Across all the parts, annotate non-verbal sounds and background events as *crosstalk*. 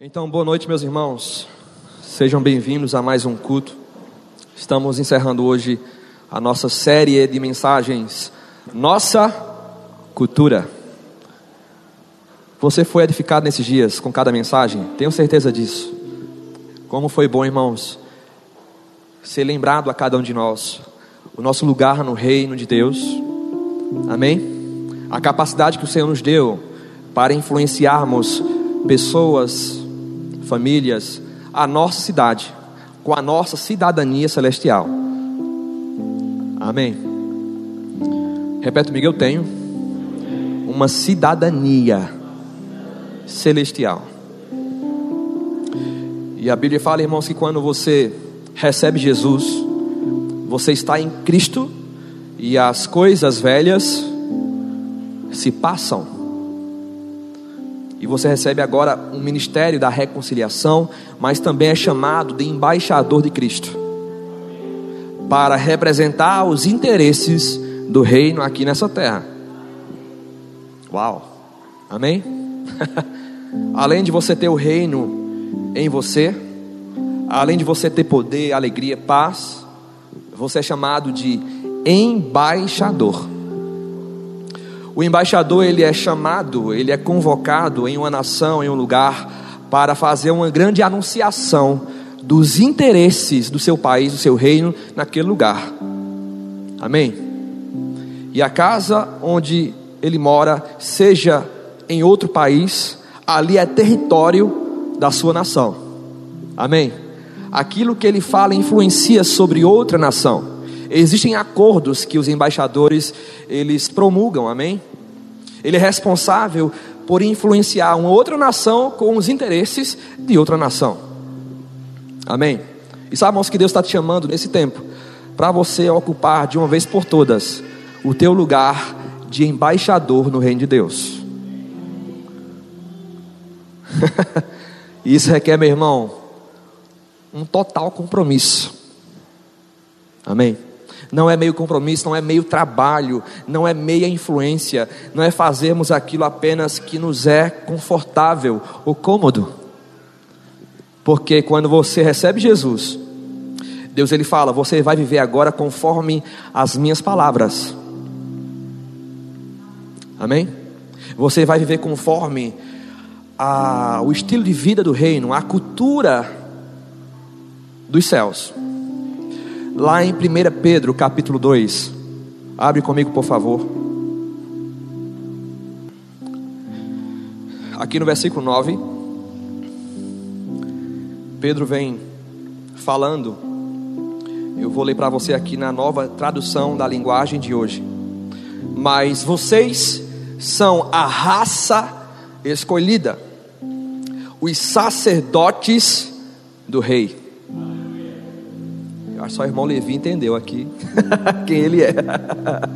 Então, boa noite, meus irmãos. Sejam bem-vindos a mais um culto. Estamos encerrando hoje a nossa série de mensagens Nossa Cultura. Você foi edificado nesses dias com cada mensagem? Tenho certeza disso. Como foi bom, irmãos, ser lembrado a cada um de nós o nosso lugar no reino de Deus. Amém? A capacidade que o Senhor nos deu para influenciarmos pessoas, famílias, a nossa cidade, com a nossa cidadania celestial. Amém. Repete comigo, eu tenho uma cidadania celestial. E a Bíblia fala, irmãos, que quando você recebe Jesus, você está em Cristo e as coisas velhas se passam você recebe agora um ministério da reconciliação, mas também é chamado de embaixador de Cristo para representar os interesses do reino aqui nessa terra. Uau! Amém? *laughs* além de você ter o reino em você, além de você ter poder, alegria, paz, você é chamado de embaixador. O embaixador ele é chamado, ele é convocado em uma nação, em um lugar, para fazer uma grande anunciação dos interesses do seu país, do seu reino, naquele lugar. Amém? E a casa onde ele mora, seja em outro país, ali é território da sua nação. Amém? Aquilo que ele fala influencia sobre outra nação. Existem acordos que os embaixadores eles promulgam, amém? Ele é responsável por influenciar uma outra nação com os interesses de outra nação. Amém? E sabe, irmãos, que Deus está te chamando nesse tempo para você ocupar de uma vez por todas o teu lugar de embaixador no reino de Deus. *laughs* Isso requer, meu irmão, um total compromisso. Amém? Não é meio compromisso, não é meio trabalho, não é meia influência, não é fazermos aquilo apenas que nos é confortável ou cômodo. Porque quando você recebe Jesus, Deus ele fala: "Você vai viver agora conforme as minhas palavras". Amém? Você vai viver conforme a, o estilo de vida do reino, a cultura dos céus lá em 1 Pedro, capítulo 2. Abre comigo, por favor. Aqui no versículo 9, Pedro vem falando. Eu vou ler para você aqui na nova tradução da linguagem de hoje. Mas vocês são a raça escolhida, os sacerdotes do rei Acho só o irmão Levi entendeu aqui *laughs* quem ele é.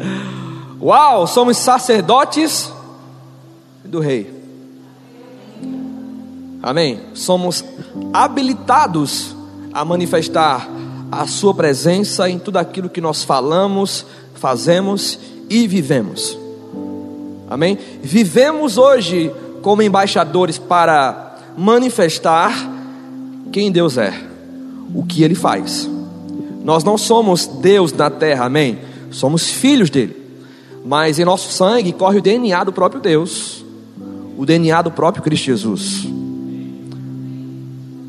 *laughs* Uau, somos sacerdotes do rei. Amém. Somos habilitados a manifestar a sua presença em tudo aquilo que nós falamos, fazemos e vivemos. Amém? Vivemos hoje como embaixadores para manifestar quem Deus é, o que ele faz. Nós não somos Deus na terra, amém? Somos filhos dele. Mas em nosso sangue corre o DNA do próprio Deus, o DNA do próprio Cristo Jesus.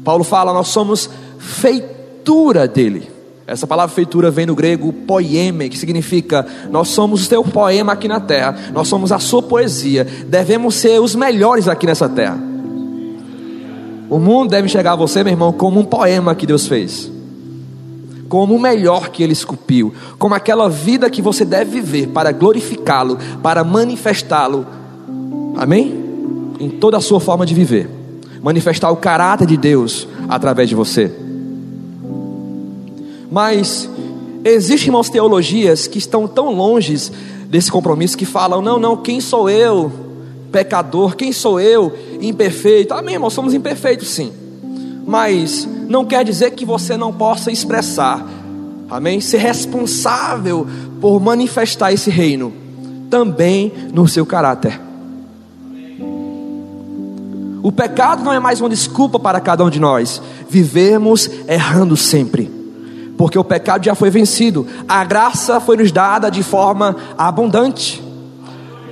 Paulo fala, nós somos feitura dele. Essa palavra feitura vem do grego poeme, que significa nós somos o teu poema aqui na terra, nós somos a sua poesia, devemos ser os melhores aqui nessa terra. O mundo deve enxergar você, meu irmão, como um poema que Deus fez como o melhor que ele esculpiu, como aquela vida que você deve viver para glorificá-lo, para manifestá-lo. Amém? Em toda a sua forma de viver. Manifestar o caráter de Deus através de você. Mas existem umas teologias que estão tão longe desse compromisso que falam: não, não, quem sou eu, pecador? Quem sou eu, imperfeito? Amém, irmão, somos imperfeitos sim mas não quer dizer que você não possa expressar, amém? Ser responsável por manifestar esse reino também no seu caráter. O pecado não é mais uma desculpa para cada um de nós vivermos errando sempre, porque o pecado já foi vencido, a graça foi nos dada de forma abundante,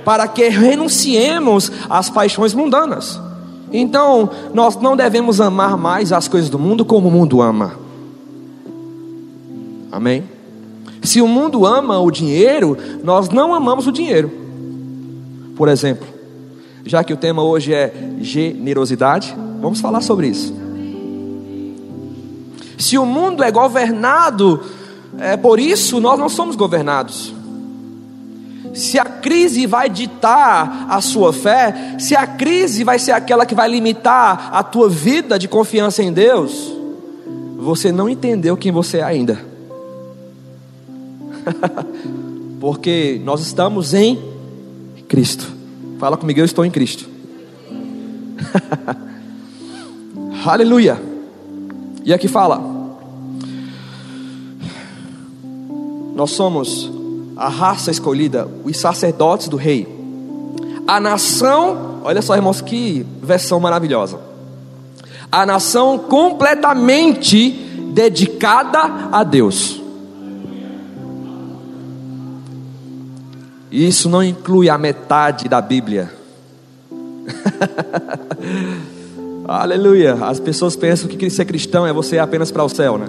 para que renunciemos às paixões mundanas. Então, nós não devemos amar mais as coisas do mundo como o mundo ama. Amém? Se o mundo ama o dinheiro, nós não amamos o dinheiro. Por exemplo, já que o tema hoje é generosidade, vamos falar sobre isso. Se o mundo é governado é, por isso, nós não somos governados. Se a crise vai ditar a sua fé, se a crise vai ser aquela que vai limitar a tua vida de confiança em Deus, você não entendeu quem você é ainda. *laughs* Porque nós estamos em Cristo. Fala comigo, eu estou em Cristo. *laughs* Aleluia. E aqui fala: Nós somos a raça escolhida, os sacerdotes do rei, a nação, olha só, irmãos, que versão maravilhosa. A nação completamente dedicada a Deus. Isso não inclui a metade da Bíblia. *laughs* Aleluia. As pessoas pensam que ser cristão é você apenas para o céu, né?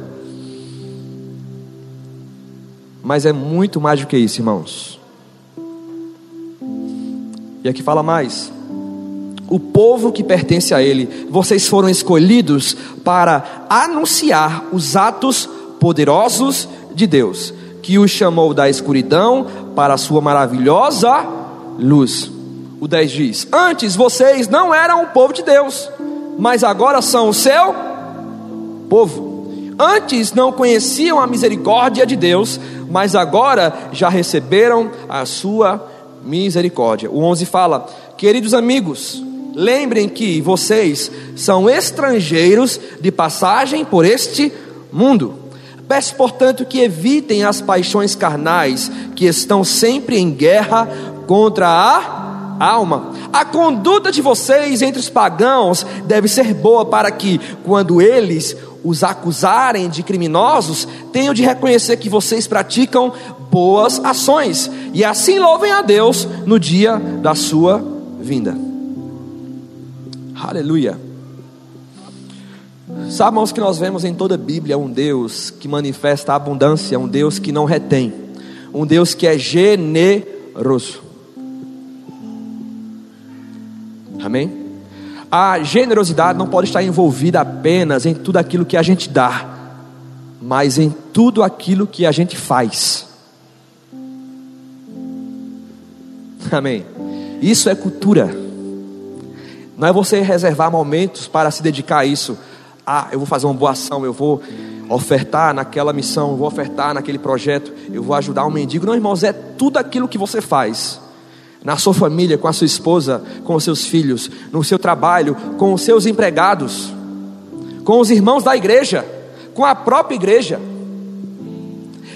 Mas é muito mais do que isso, irmãos. E aqui fala mais. O povo que pertence a Ele, vocês foram escolhidos para anunciar os atos poderosos de Deus, que os chamou da escuridão para a sua maravilhosa luz. O 10 diz: Antes vocês não eram o povo de Deus, mas agora são o seu povo. Antes não conheciam a misericórdia de Deus, mas agora já receberam a sua misericórdia. O 11 fala: Queridos amigos, lembrem que vocês são estrangeiros de passagem por este mundo. Peço, portanto, que evitem as paixões carnais que estão sempre em guerra contra a alma. A conduta de vocês entre os pagãos deve ser boa para que, quando eles os acusarem de criminosos, tenham de reconhecer que vocês praticam boas ações e assim louvem a Deus no dia da sua vinda. Aleluia. Sabe, irmãos, que nós vemos em toda a Bíblia um Deus que manifesta abundância, um Deus que não retém, um Deus que é generoso. Amém? A generosidade não pode estar envolvida apenas em tudo aquilo que a gente dá, mas em tudo aquilo que a gente faz. Amém. Isso é cultura. Não é você reservar momentos para se dedicar a isso. Ah, eu vou fazer uma boa ação, eu vou ofertar naquela missão, eu vou ofertar naquele projeto, eu vou ajudar um mendigo. Não, irmãos, é tudo aquilo que você faz na sua família, com a sua esposa, com os seus filhos, no seu trabalho, com os seus empregados, com os irmãos da igreja, com a própria igreja,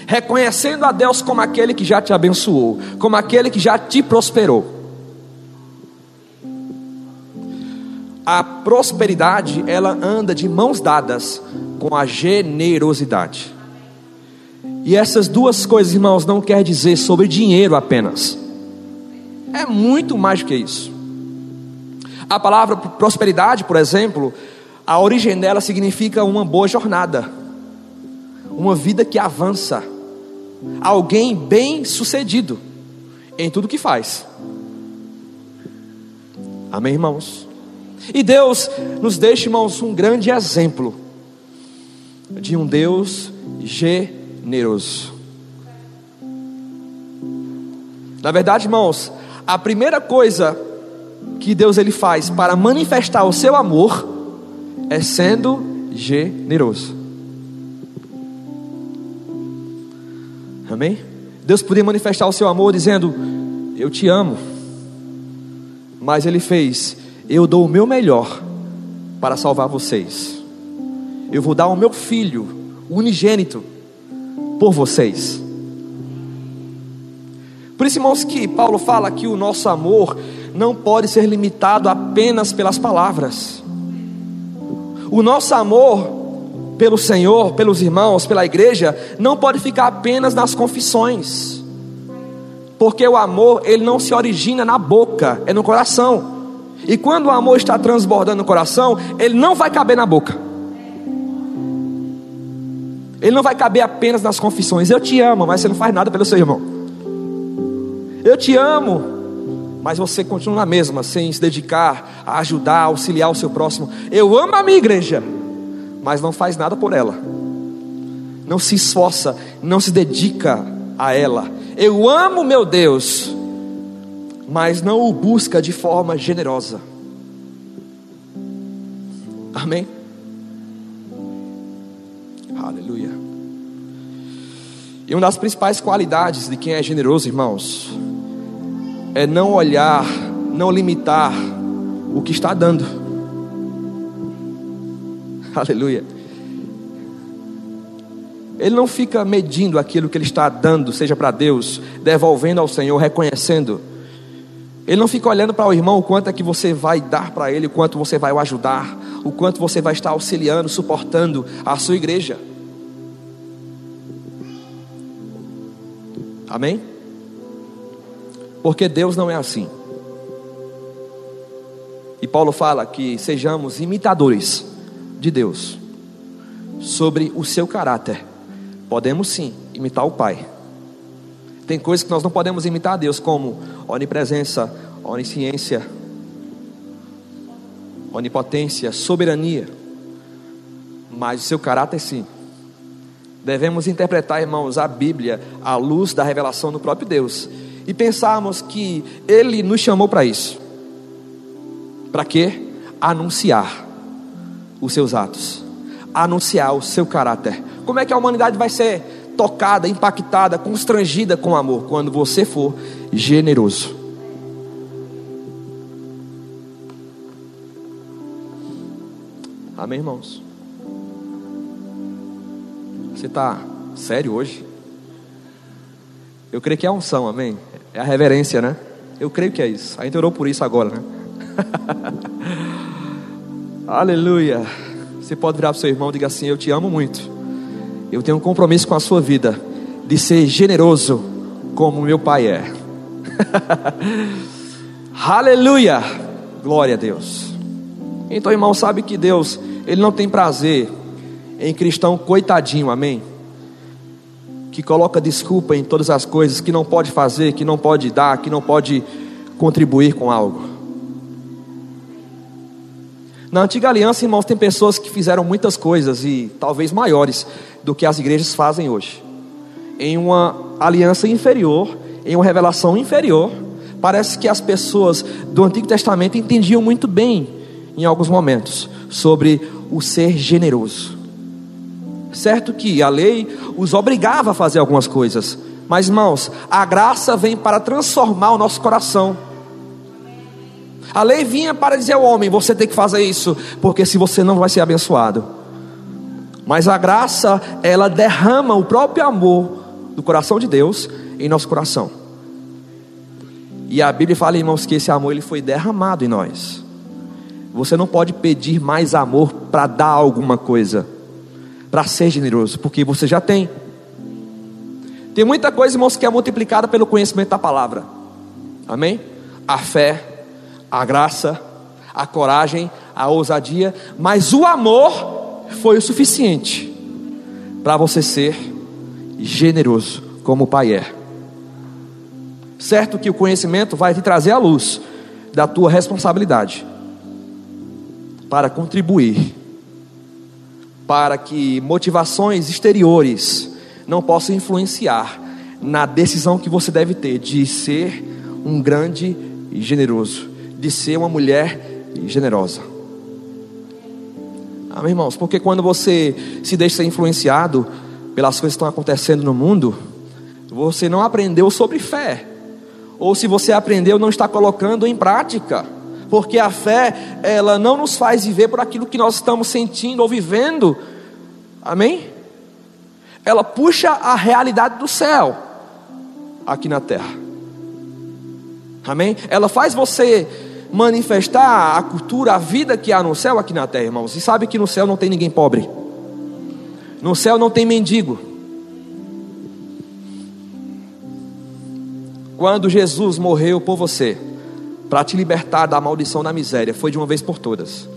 reconhecendo a Deus como aquele que já te abençoou, como aquele que já te prosperou. A prosperidade, ela anda de mãos dadas com a generosidade. E essas duas coisas, irmãos, não quer dizer sobre dinheiro apenas é muito mais do que isso. A palavra prosperidade, por exemplo, a origem dela significa uma boa jornada, uma vida que avança, alguém bem sucedido em tudo que faz. Amém, irmãos? E Deus nos deixa, irmãos, um grande exemplo de um Deus generoso. Na verdade, irmãos, a primeira coisa que Deus ele faz para manifestar o seu amor é sendo generoso. Amém? Deus podia manifestar o seu amor dizendo: Eu te amo. Mas ele fez: Eu dou o meu melhor para salvar vocês. Eu vou dar o meu filho, unigênito, por vocês. Por isso, irmãos, que Paulo fala que o nosso amor não pode ser limitado apenas pelas palavras. O nosso amor pelo Senhor, pelos irmãos, pela igreja, não pode ficar apenas nas confissões. Porque o amor, ele não se origina na boca, é no coração. E quando o amor está transbordando no coração, ele não vai caber na boca. Ele não vai caber apenas nas confissões. Eu te amo, mas você não faz nada pelo seu irmão. Eu te amo, mas você continua na mesma, sem se dedicar a ajudar, a auxiliar o seu próximo. Eu amo a minha igreja, mas não faz nada por ela. Não se esforça, não se dedica a ela. Eu amo meu Deus, mas não o busca de forma generosa. Amém? Aleluia. E uma das principais qualidades de quem é generoso, irmãos, é não olhar, não limitar o que está dando. *laughs* Aleluia. Ele não fica medindo aquilo que ele está dando, seja para Deus, devolvendo ao Senhor, reconhecendo. Ele não fica olhando para o irmão o quanto é que você vai dar para ele, o quanto você vai o ajudar, o quanto você vai estar auxiliando, suportando a sua igreja. Amém? Porque Deus não é assim. E Paulo fala que sejamos imitadores de Deus sobre o seu caráter. Podemos sim imitar o Pai. Tem coisas que nós não podemos imitar a Deus, como onipresença, onisciência, onipotência, soberania. Mas o seu caráter sim. Devemos interpretar, irmãos, a Bíblia à luz da revelação do próprio Deus e pensarmos que Ele nos chamou para isso. Para quê? Anunciar os seus atos, anunciar o seu caráter. Como é que a humanidade vai ser tocada, impactada, constrangida com amor quando você for generoso? Amém, irmãos? Você está sério hoje? Eu creio que é unção, amém? É a reverência, né? Eu creio que é isso. A gente orou por isso agora, né? *laughs* Aleluia. Você pode virar para o seu irmão e diga assim: Eu te amo muito. Eu tenho um compromisso com a sua vida de ser generoso como meu pai é. *laughs* Aleluia. Glória a Deus. Então, irmão, sabe que Deus, Ele não tem prazer em cristão coitadinho, amém? Que coloca desculpa em todas as coisas, que não pode fazer, que não pode dar, que não pode contribuir com algo. Na antiga aliança, irmãos, tem pessoas que fizeram muitas coisas e talvez maiores do que as igrejas fazem hoje. Em uma aliança inferior, em uma revelação inferior, parece que as pessoas do Antigo Testamento entendiam muito bem, em alguns momentos, sobre o ser generoso. Certo que a lei os obrigava a fazer algumas coisas, mas irmãos, a graça vem para transformar o nosso coração. A lei vinha para dizer ao homem: você tem que fazer isso, porque se você não vai ser abençoado. Mas a graça, ela derrama o próprio amor do coração de Deus em nosso coração. E a Bíblia fala, irmãos, que esse amor ele foi derramado em nós. Você não pode pedir mais amor para dar alguma coisa para ser generoso, porque você já tem. Tem muita coisa, irmãos, que é multiplicada pelo conhecimento da palavra. Amém? A fé, a graça, a coragem, a ousadia, mas o amor foi o suficiente para você ser generoso, como o Pai é. Certo que o conhecimento vai te trazer a luz da tua responsabilidade para contribuir para que motivações exteriores não possam influenciar na decisão que você deve ter de ser um grande e generoso, de ser uma mulher generosa. Amém, irmãos? Porque quando você se deixa ser influenciado pelas coisas que estão acontecendo no mundo, você não aprendeu sobre fé. Ou se você aprendeu, não está colocando em prática porque a fé, ela não nos faz viver por aquilo que nós estamos sentindo ou vivendo, amém? Ela puxa a realidade do céu aqui na terra. Amém? Ela faz você manifestar a cultura, a vida que há no céu aqui na terra, irmãos. E sabe que no céu não tem ninguém pobre. No céu não tem mendigo. Quando Jesus morreu por você, para te libertar da maldição da miséria, foi de uma vez por todas.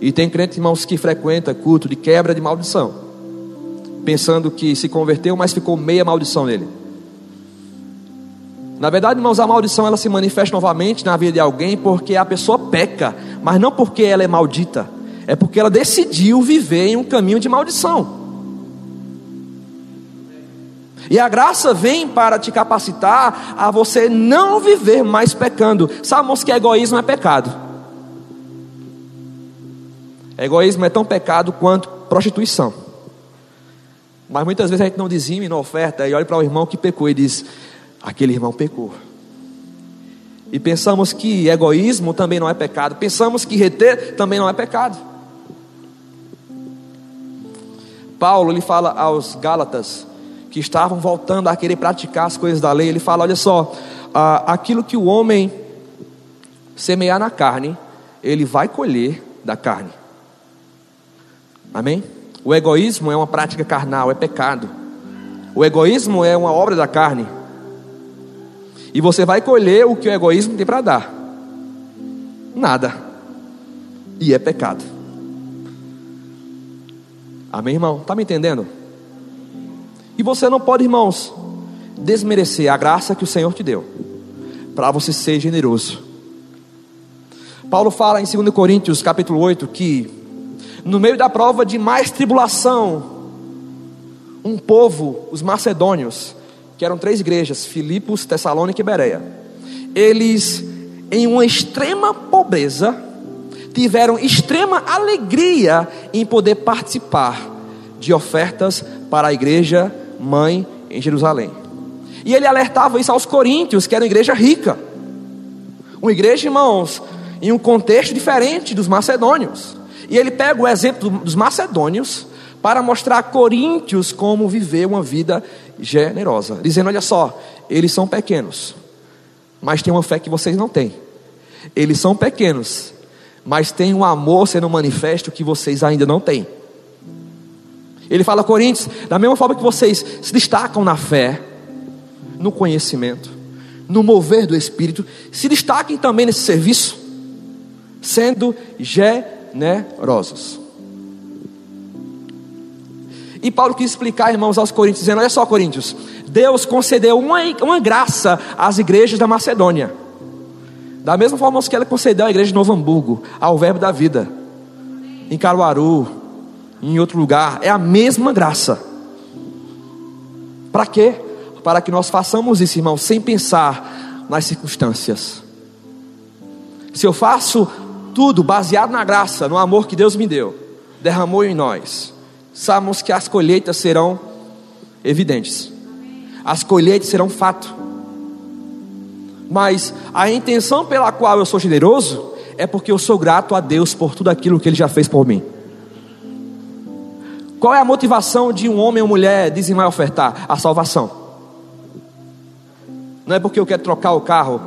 E tem crente, irmãos, que frequenta culto de quebra de maldição, pensando que se converteu, mas ficou meia maldição nele. Na verdade, irmãos, a maldição ela se manifesta novamente na vida de alguém porque a pessoa peca, mas não porque ela é maldita, é porque ela decidiu viver em um caminho de maldição. E a graça vem para te capacitar a você não viver mais pecando. Sabemos que egoísmo é pecado. Egoísmo é tão pecado quanto prostituição. Mas muitas vezes a gente não dizime na oferta e olha para o irmão que pecou e diz: aquele irmão pecou. E pensamos que egoísmo também não é pecado. Pensamos que reter também não é pecado. Paulo ele fala aos Gálatas que estavam voltando a querer praticar as coisas da lei. Ele fala: olha só, aquilo que o homem semear na carne, ele vai colher da carne. Amém? O egoísmo é uma prática carnal, é pecado. O egoísmo é uma obra da carne. E você vai colher o que o egoísmo tem para dar. Nada. E é pecado. Amém, irmão? Está me entendendo? E você não pode, irmãos, desmerecer a graça que o Senhor te deu, para você ser generoso. Paulo fala em 2 Coríntios capítulo 8 que no meio da prova de mais tribulação, um povo, os macedônios, que eram três igrejas, Filipos, Tessalônica e Bereia, eles, em uma extrema pobreza, tiveram extrema alegria em poder participar de ofertas para a igreja mãe em Jerusalém. E ele alertava isso aos coríntios, que era uma igreja rica. Uma igreja, irmãos, em um contexto diferente dos macedônios. E ele pega o exemplo dos macedônios para mostrar a Coríntios como viver uma vida generosa, dizendo: olha só, eles são pequenos, mas têm uma fé que vocês não têm. Eles são pequenos, mas têm um amor sendo manifesto que vocês ainda não têm. Ele fala, Coríntios, da mesma forma que vocês se destacam na fé, no conhecimento, no mover do Espírito, se destaquem também nesse serviço, sendo generosos. E Paulo quis explicar, irmãos, aos Coríntios, dizendo: Olha só, Coríntios, Deus concedeu uma, uma graça às igrejas da Macedônia, da mesma forma que Ele concedeu à igreja de Novo Hamburgo, ao Verbo da Vida, em Caruaru, em outro lugar, é a mesma graça. Para quê? Para que nós façamos isso, irmãos, sem pensar nas circunstâncias. Se eu faço tudo baseado na graça, no amor que Deus me deu, derramou em nós. Sabemos que as colheitas serão evidentes, as colheitas serão fato. Mas a intenção pela qual eu sou generoso é porque eu sou grato a Deus por tudo aquilo que Ele já fez por mim. Qual é a motivação de um homem ou mulher dizimar e ofertar? A salvação. Não é porque eu quero trocar o carro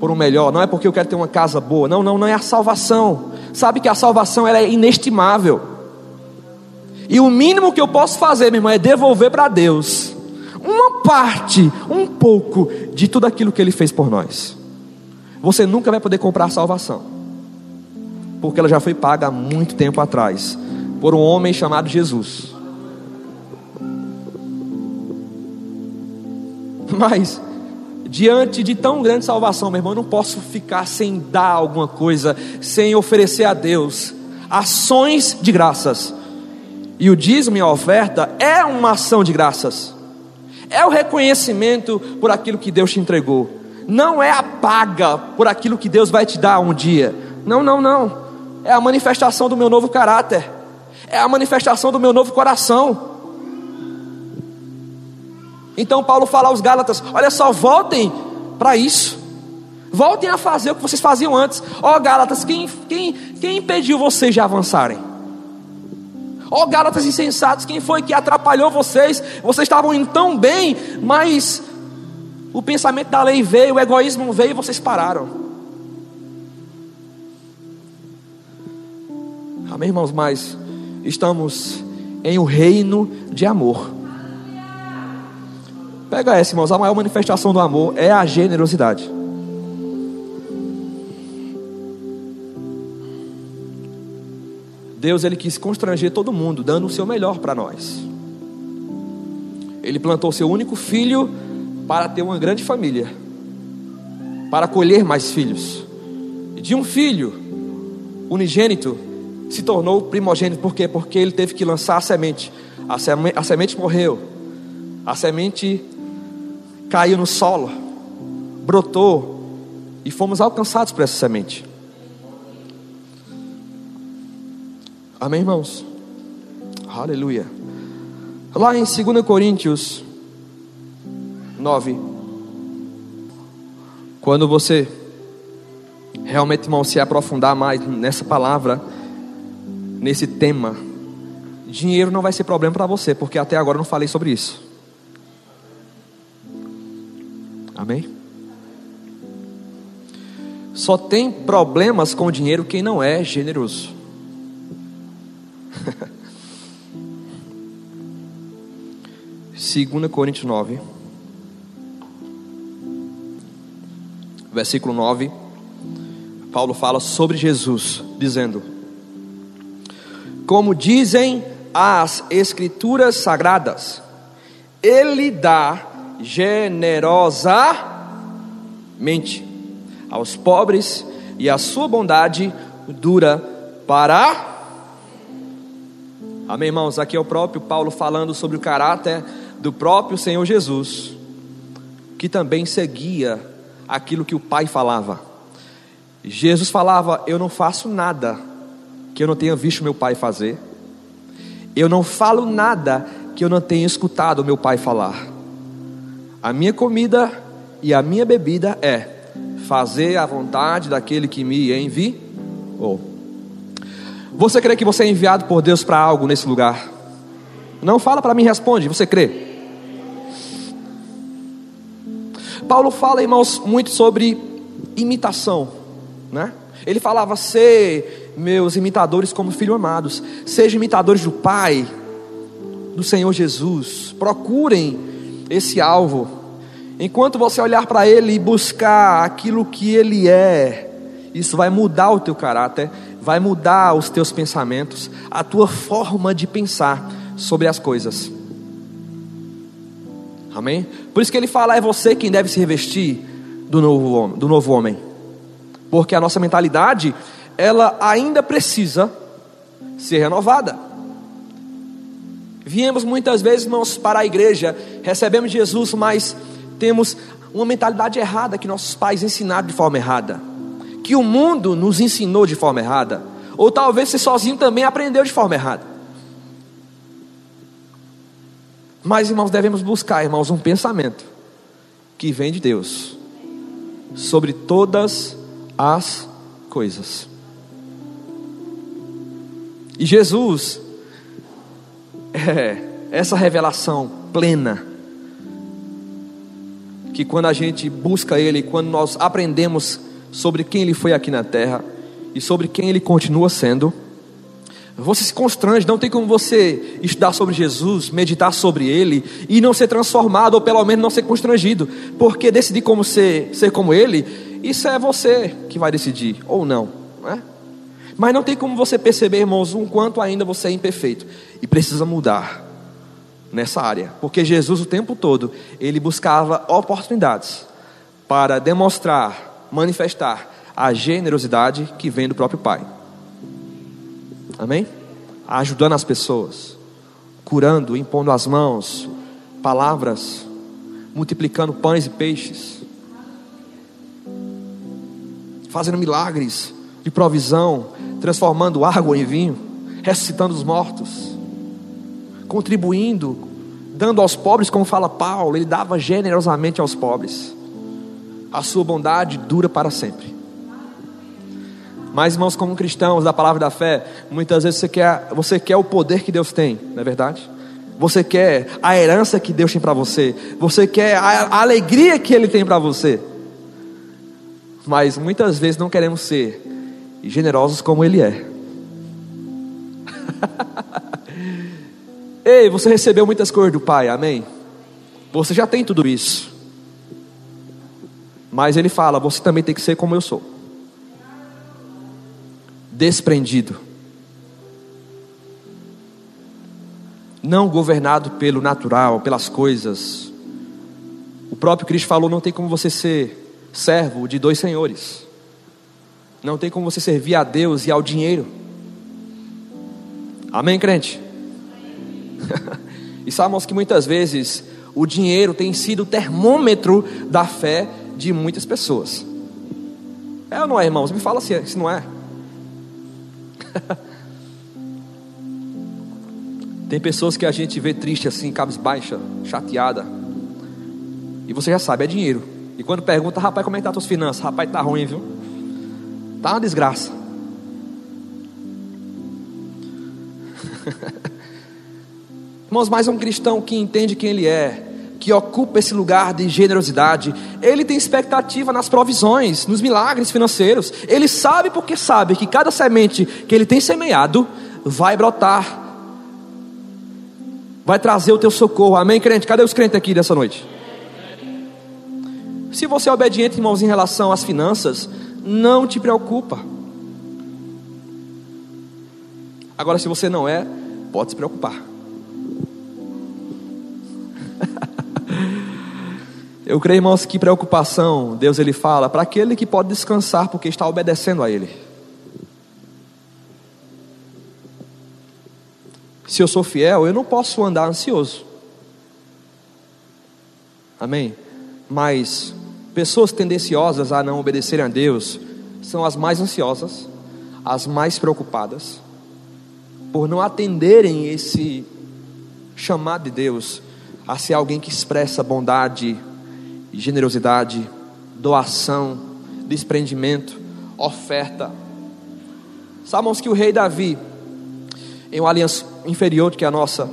por um melhor, não é porque eu quero ter uma casa boa, não, não, não é a salvação. Sabe que a salvação ela é inestimável. E o mínimo que eu posso fazer, meu irmão, é devolver para Deus uma parte, um pouco de tudo aquilo que Ele fez por nós. Você nunca vai poder comprar a salvação, porque ela já foi paga há muito tempo atrás por um homem chamado Jesus. Mas diante de tão grande salvação, meu irmão, eu não posso ficar sem dar alguma coisa, sem oferecer a Deus ações de graças. E o dízimo e a oferta é uma ação de graças. É o reconhecimento por aquilo que Deus te entregou. Não é a paga por aquilo que Deus vai te dar um dia. Não, não, não. É a manifestação do meu novo caráter. É a manifestação do meu novo coração. Então Paulo fala aos Gálatas: olha só, voltem para isso. Voltem a fazer o que vocês faziam antes. Ó oh, Gálatas, quem, quem, quem impediu vocês de avançarem? Ó oh, Gálatas insensatos, quem foi que atrapalhou vocês? Vocês estavam indo tão bem, mas O pensamento da lei veio, o egoísmo veio e vocês pararam. Amém, irmãos? Mas estamos em um reino de amor. Pega essa, irmãos. A maior manifestação do amor é a generosidade. Deus ele quis constranger todo mundo, dando o seu melhor para nós. Ele plantou seu único filho para ter uma grande família, para colher mais filhos. E de um filho unigênito se tornou primogênito, por quê? Porque ele teve que lançar a semente. A semente, a semente morreu, a semente caiu no solo, brotou, e fomos alcançados por essa semente. Amém, irmãos? Aleluia. Lá em 2 Coríntios 9, quando você realmente, irmão, se aprofundar mais nessa palavra, nesse tema, dinheiro não vai ser problema para você, porque até agora eu não falei sobre isso. Amém? Só tem problemas com dinheiro quem não é generoso. *laughs* 2 Coríntios 9, versículo 9, Paulo fala sobre Jesus, dizendo: Como dizem as Escrituras sagradas, Ele dá generosamente aos pobres, e a sua bondade dura para Amém, irmãos? Aqui é o próprio Paulo falando sobre o caráter do próprio Senhor Jesus, que também seguia aquilo que o Pai falava. Jesus falava: Eu não faço nada que eu não tenha visto meu Pai fazer, eu não falo nada que eu não tenha escutado meu Pai falar. A minha comida e a minha bebida é fazer a vontade daquele que me enviou. Você crê que você é enviado por Deus para algo nesse lugar? Não fala para mim, responde. Você crê? Paulo fala, irmãos, muito sobre imitação, né? Ele falava: ser meus imitadores como filhos amados, sejam imitadores do Pai, do Senhor Jesus. Procurem esse alvo. Enquanto você olhar para Ele e buscar aquilo que Ele é, isso vai mudar o teu caráter, vai mudar os teus pensamentos, a tua forma de pensar sobre as coisas. Amém? Por isso que ele fala: é você quem deve se revestir do novo do novo homem. Porque a nossa mentalidade, ela ainda precisa ser renovada. Viemos muitas vezes, irmãos, para a igreja, recebemos Jesus, mas temos uma mentalidade errada que nossos pais ensinaram de forma errada que o mundo nos ensinou de forma errada, ou talvez você sozinho também aprendeu de forma errada. Mas, irmãos, devemos buscar, irmãos, um pensamento que vem de Deus sobre todas as coisas. E Jesus é essa revelação plena que quando a gente busca Ele, quando nós aprendemos sobre quem ele foi aqui na terra e sobre quem ele continua sendo. Você se constrange, não tem como você estudar sobre Jesus, meditar sobre ele e não ser transformado, ou pelo menos não ser constrangido, porque decidir como ser, ser como ele, isso é você que vai decidir, ou não, não é? Mas não tem como você perceber, irmãos, um quanto ainda você é imperfeito e precisa mudar nessa área, porque Jesus o tempo todo ele buscava oportunidades para demonstrar manifestar a generosidade que vem do próprio Pai. Amém? Ajudando as pessoas, curando, impondo as mãos, palavras, multiplicando pães e peixes, fazendo milagres de provisão, transformando água em vinho, ressuscitando os mortos, contribuindo, dando aos pobres, como fala Paulo, ele dava generosamente aos pobres a sua bondade dura para sempre. Mas, irmãos, como cristãos da palavra da fé, muitas vezes você quer, você quer o poder que Deus tem, não é verdade? Você quer a herança que Deus tem para você. Você quer a, a alegria que Ele tem para você. Mas muitas vezes não queremos ser generosos como Ele é. *laughs* Ei, você recebeu muitas coisas do Pai, amém? Você já tem tudo isso. Mas Ele fala: você também tem que ser como eu sou desprendido, não governado pelo natural, pelas coisas. O próprio Cristo falou: não tem como você ser servo de dois senhores, não tem como você servir a Deus e ao dinheiro. Amém, crente? *laughs* e sabemos que muitas vezes o dinheiro tem sido o termômetro da fé de muitas pessoas. É ou não é, irmãos? Me fala se, se não é. *laughs* Tem pessoas que a gente vê triste assim, cabisbaixa, chateada. E você já sabe, é dinheiro. E quando pergunta, rapaz, como é que tá as tuas finanças? Rapaz, tá ruim, viu? Tá uma desgraça. *laughs* Irmãos, mais um cristão que entende quem ele é, que ocupa esse lugar de generosidade, ele tem expectativa nas provisões, nos milagres financeiros. Ele sabe porque sabe que cada semente que ele tem semeado vai brotar, vai trazer o teu socorro. Amém, crente? Cadê os crentes aqui dessa noite? Se você é obediente, irmãos, em relação às finanças, não te preocupa. Agora, se você não é, pode se preocupar. *laughs* Eu creio, irmãos, que preocupação, Deus ele fala, para aquele que pode descansar porque está obedecendo a Ele. Se eu sou fiel, eu não posso andar ansioso. Amém? Mas pessoas tendenciosas a não obedecerem a Deus são as mais ansiosas, as mais preocupadas, por não atenderem esse chamado de Deus a ser alguém que expressa bondade, generosidade, doação, desprendimento, oferta. Sabemos que o rei Davi, em uma aliança inferior do que a nossa,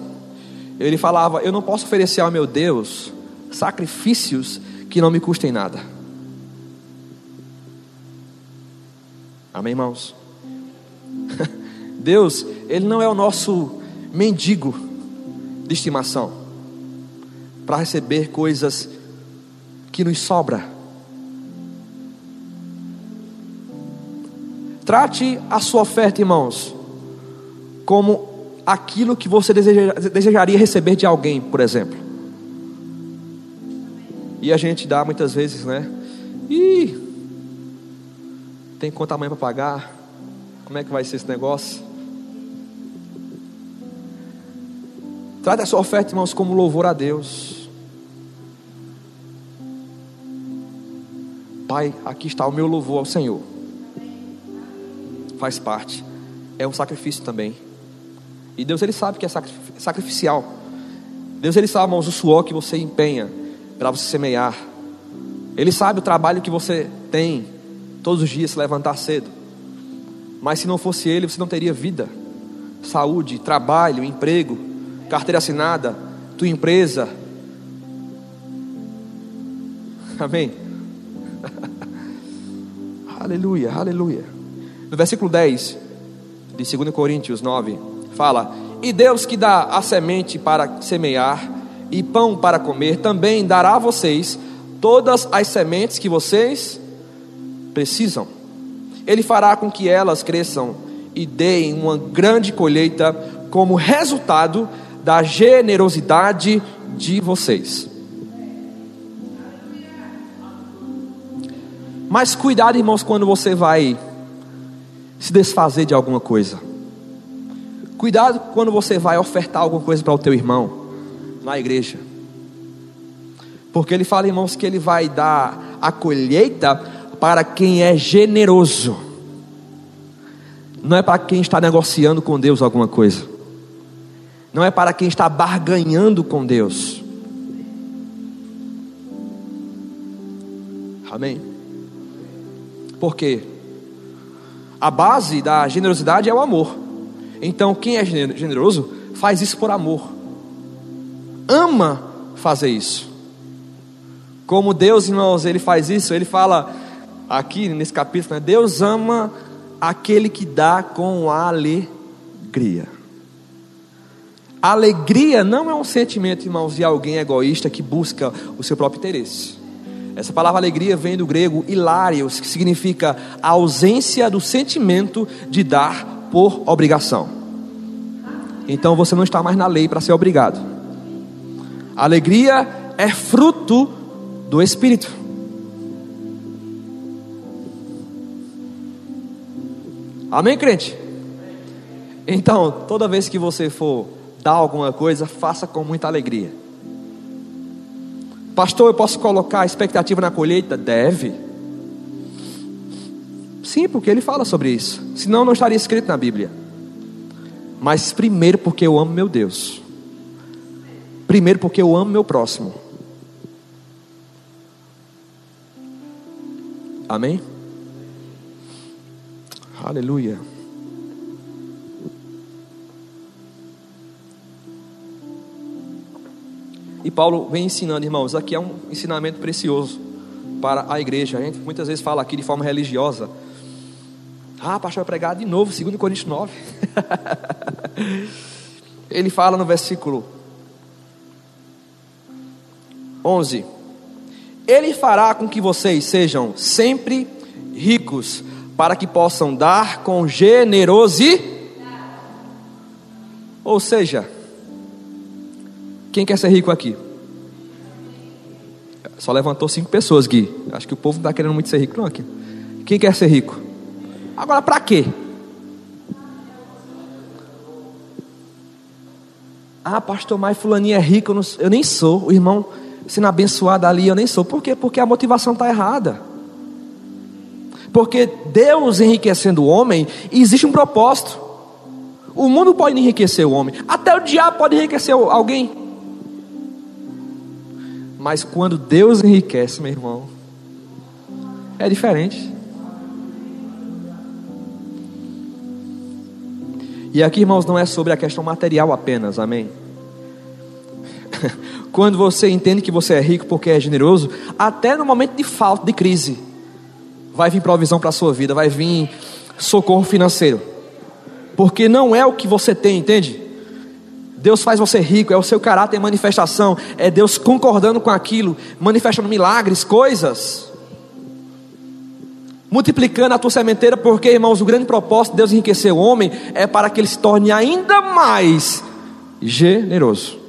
ele falava: Eu não posso oferecer ao meu Deus sacrifícios que não me custem nada. Amém, irmãos? *laughs* Deus, Ele não é o nosso mendigo de estimação para receber coisas que nos sobra. Trate a sua oferta, irmãos, como aquilo que você desejaria receber de alguém, por exemplo. E a gente dá muitas vezes, né? Ih, tem conta mãe para pagar? Como é que vai ser esse negócio? Trate a sua oferta, irmãos, como louvor a Deus. Pai, aqui está o meu louvor ao Senhor. Faz parte. É um sacrifício também. E Deus ele sabe que é sacrificial. Deus ele sabe, irmãos, o suor que você empenha para você semear. Ele sabe o trabalho que você tem todos os dias se levantar cedo. Mas se não fosse ele, você não teria vida, saúde, trabalho, emprego, carteira assinada, tua empresa. *laughs* Amém. *laughs* aleluia, aleluia. No versículo 10 de 2 Coríntios 9, fala: E Deus que dá a semente para semear e pão para comer, também dará a vocês todas as sementes que vocês precisam. Ele fará com que elas cresçam e deem uma grande colheita como resultado da generosidade de vocês. Mas cuidado, irmãos, quando você vai se desfazer de alguma coisa. Cuidado quando você vai ofertar alguma coisa para o teu irmão na igreja. Porque ele fala, irmãos, que ele vai dar a colheita para quem é generoso. Não é para quem está negociando com Deus alguma coisa. Não é para quem está barganhando com Deus. Amém. Porque a base da generosidade é o amor. Então, quem é generoso faz isso por amor. Ama fazer isso. Como Deus, irmãos, ele faz isso, ele fala aqui nesse capítulo, né? Deus ama aquele que dá com alegria. Alegria não é um sentimento, irmãos, de alguém egoísta que busca o seu próprio interesse. Essa palavra alegria vem do grego hilarios, que significa a ausência do sentimento de dar por obrigação. Então você não está mais na lei para ser obrigado. Alegria é fruto do Espírito. Amém, crente? Então, toda vez que você for dar alguma coisa, faça com muita alegria. Pastor, eu posso colocar a expectativa na colheita? Deve. Sim, porque ele fala sobre isso. Senão não estaria escrito na Bíblia. Mas primeiro porque eu amo meu Deus. Primeiro porque eu amo meu próximo. Amém? Aleluia. E Paulo vem ensinando, irmãos, aqui é um ensinamento precioso para a igreja. A gente muitas vezes fala aqui de forma religiosa. Ah, pastor vai pregar de novo, 2 Coríntios 9. *laughs* Ele fala no versículo 11: Ele fará com que vocês sejam sempre ricos, para que possam dar com generosidade. Ou seja, quem quer ser rico aqui? Só levantou cinco pessoas, Gui. Acho que o povo não está querendo muito ser rico, não aqui. Quem quer ser rico? Agora, para quê? Ah, pastor, mas fulaninho é rico, eu, não, eu nem sou. O irmão sendo abençoado ali, eu nem sou. Por quê? Porque a motivação está errada. Porque Deus enriquecendo o homem, existe um propósito. O mundo pode enriquecer o homem, até o diabo pode enriquecer alguém. Mas quando Deus enriquece, meu irmão, é diferente. E aqui, irmãos, não é sobre a questão material apenas, amém? *laughs* Quando você entende que você é rico porque é generoso, até no momento de falta, de crise, vai vir provisão para a sua vida, vai vir socorro financeiro, porque não é o que você tem, entende? Deus faz você rico, é o seu caráter em manifestação, é Deus concordando com aquilo, manifestando milagres, coisas, multiplicando a tua sementeira, porque, irmãos, o grande propósito de Deus enriquecer o homem é para que ele se torne ainda mais generoso.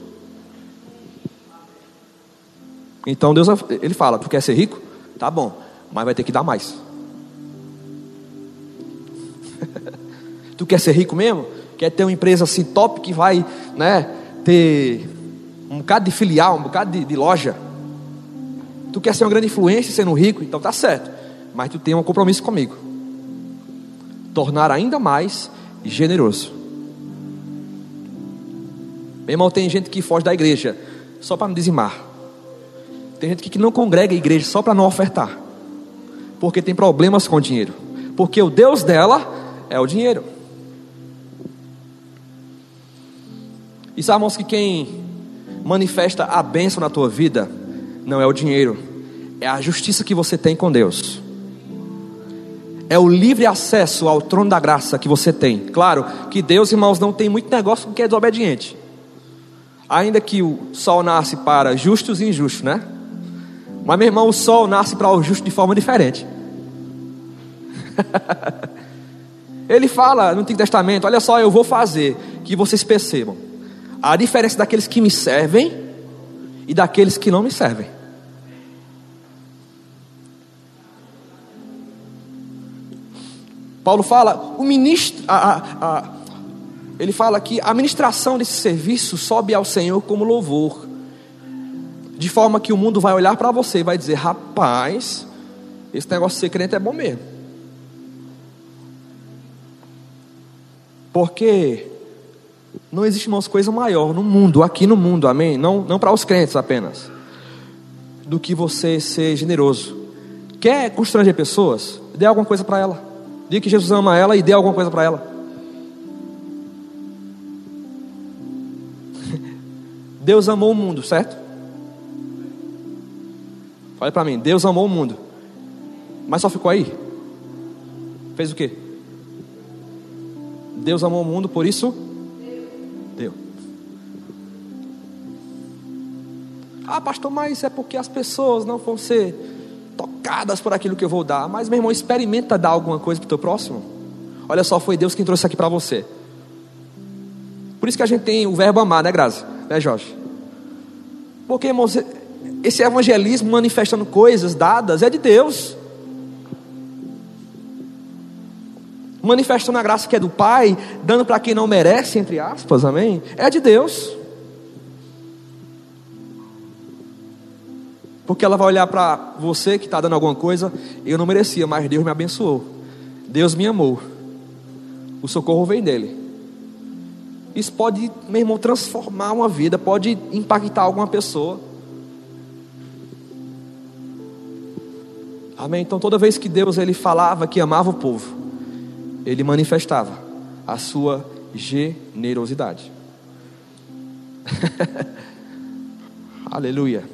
Então Deus ele fala: Tu quer ser rico? Tá bom, mas vai ter que dar mais. *laughs* tu quer ser rico mesmo? quer ter uma empresa assim top que vai né, ter um bocado de filial, um bocado de, de loja. Tu quer ser uma grande influência sendo rico, então tá certo. Mas tu tem um compromisso comigo. Tornar ainda mais generoso. Meu irmão, tem gente que foge da igreja só para não dizimar. Tem gente que não congrega a igreja só para não ofertar. Porque tem problemas com o dinheiro. Porque o Deus dela é o dinheiro. E sabe, irmãos, que quem manifesta a bênção na tua vida não é o dinheiro, é a justiça que você tem com Deus. É o livre acesso ao trono da graça que você tem. Claro que Deus, irmãos, não tem muito negócio com quem é desobediente. Ainda que o sol nasce para justos e injustos, né? Mas, meu irmão, o sol nasce para o justo de forma diferente. *laughs* Ele fala no Antigo Testamento: Olha só, eu vou fazer que vocês percebam a diferença daqueles que me servem e daqueles que não me servem. Paulo fala, o ministro, a, a, a, ele fala que a administração desse serviço sobe ao Senhor como louvor, de forma que o mundo vai olhar para você e vai dizer: rapaz, esse negócio de ser crente é bom mesmo. Porque não existe mais coisa maior no mundo, aqui no mundo, amém? Não, não para os crentes apenas, do que você ser generoso. Quer constranger pessoas? Dê alguma coisa para ela. Diga que Jesus ama ela e dê alguma coisa para ela. *laughs* Deus amou o mundo, certo? Fale para mim, Deus amou o mundo. Mas só ficou aí? Fez o quê? Deus amou o mundo, por isso deu. Ah, pastor, mas é porque as pessoas não vão ser tocadas por aquilo que eu vou dar. Mas, meu irmão, experimenta dar alguma coisa para o teu próximo. Olha só, foi Deus quem trouxe isso aqui para você. Por isso que a gente tem o verbo amar, né, Grazi? Né, Jorge? Porque, irmão, esse evangelismo manifestando coisas dadas é de Deus. Manifestando a graça que é do Pai, dando para quem não merece, entre aspas, amém? É de Deus. Porque ela vai olhar para você que está dando alguma coisa, eu não merecia, mas Deus me abençoou. Deus me amou. O socorro vem dele. Isso pode, meu irmão, transformar uma vida, pode impactar alguma pessoa. Amém? Então toda vez que Deus ele falava que amava o povo, ele manifestava a sua generosidade. *laughs* Aleluia.